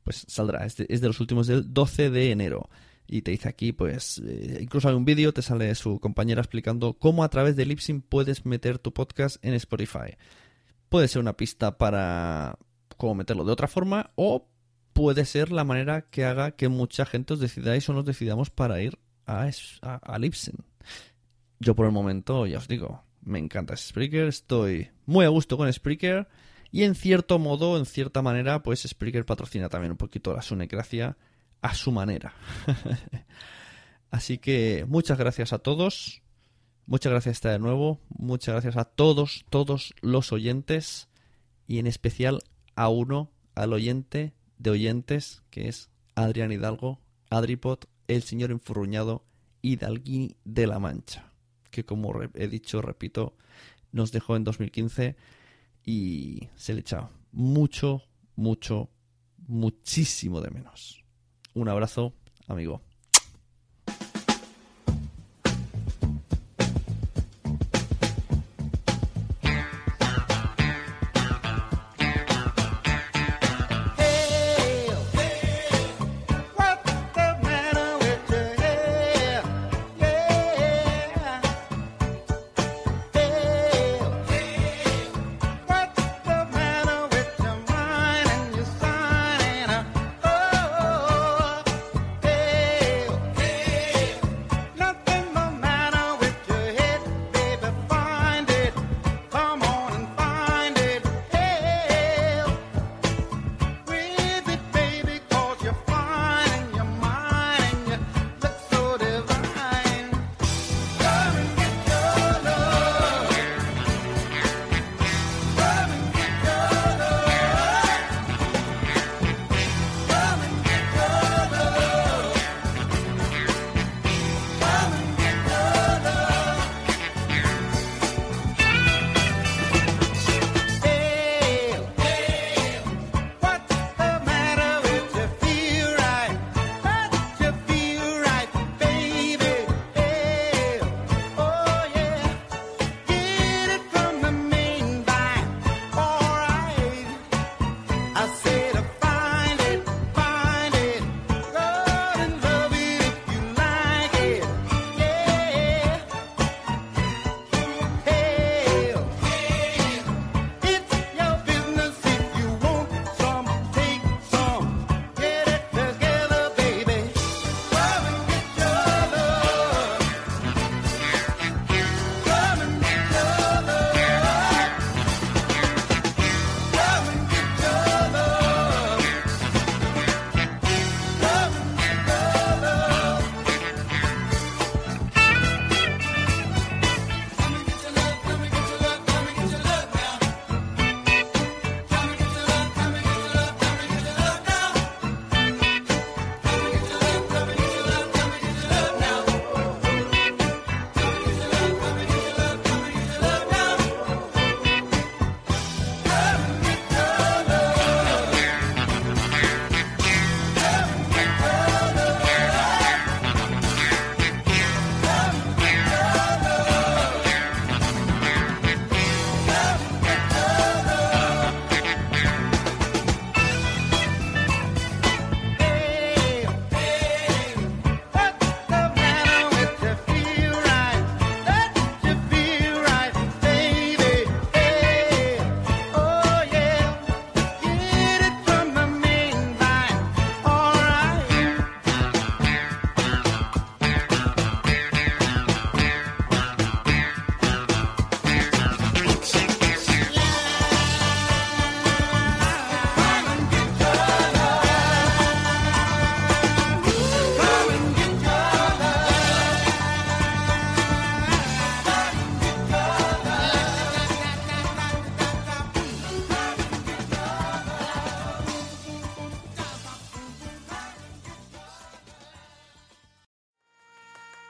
pues saldrá. Es de, es de los últimos del 12 de enero. Y te dice aquí, pues, eh, incluso hay un vídeo, te sale su compañera explicando cómo a través de Lipsim puedes meter tu podcast en Spotify. Puede ser una pista para cómo meterlo de otra forma o puede ser la manera que haga que mucha gente os decidáis o nos decidamos para ir a, a, a. Yo por el momento, ya os digo, me encanta Spreaker, estoy muy a gusto con Spreaker y en cierto modo, en cierta manera, pues Spreaker patrocina también un poquito la Sunecracia a su manera. (laughs) Así que muchas gracias a todos, muchas gracias de nuevo, muchas gracias a todos, todos los oyentes y en especial a uno, al oyente de oyentes, que es Adrián Hidalgo, Adripot, el señor enfurruñado Hidalguini de la Mancha, que como he dicho, repito, nos dejó en 2015 y se le echa mucho, mucho, muchísimo de menos. Un abrazo, amigo.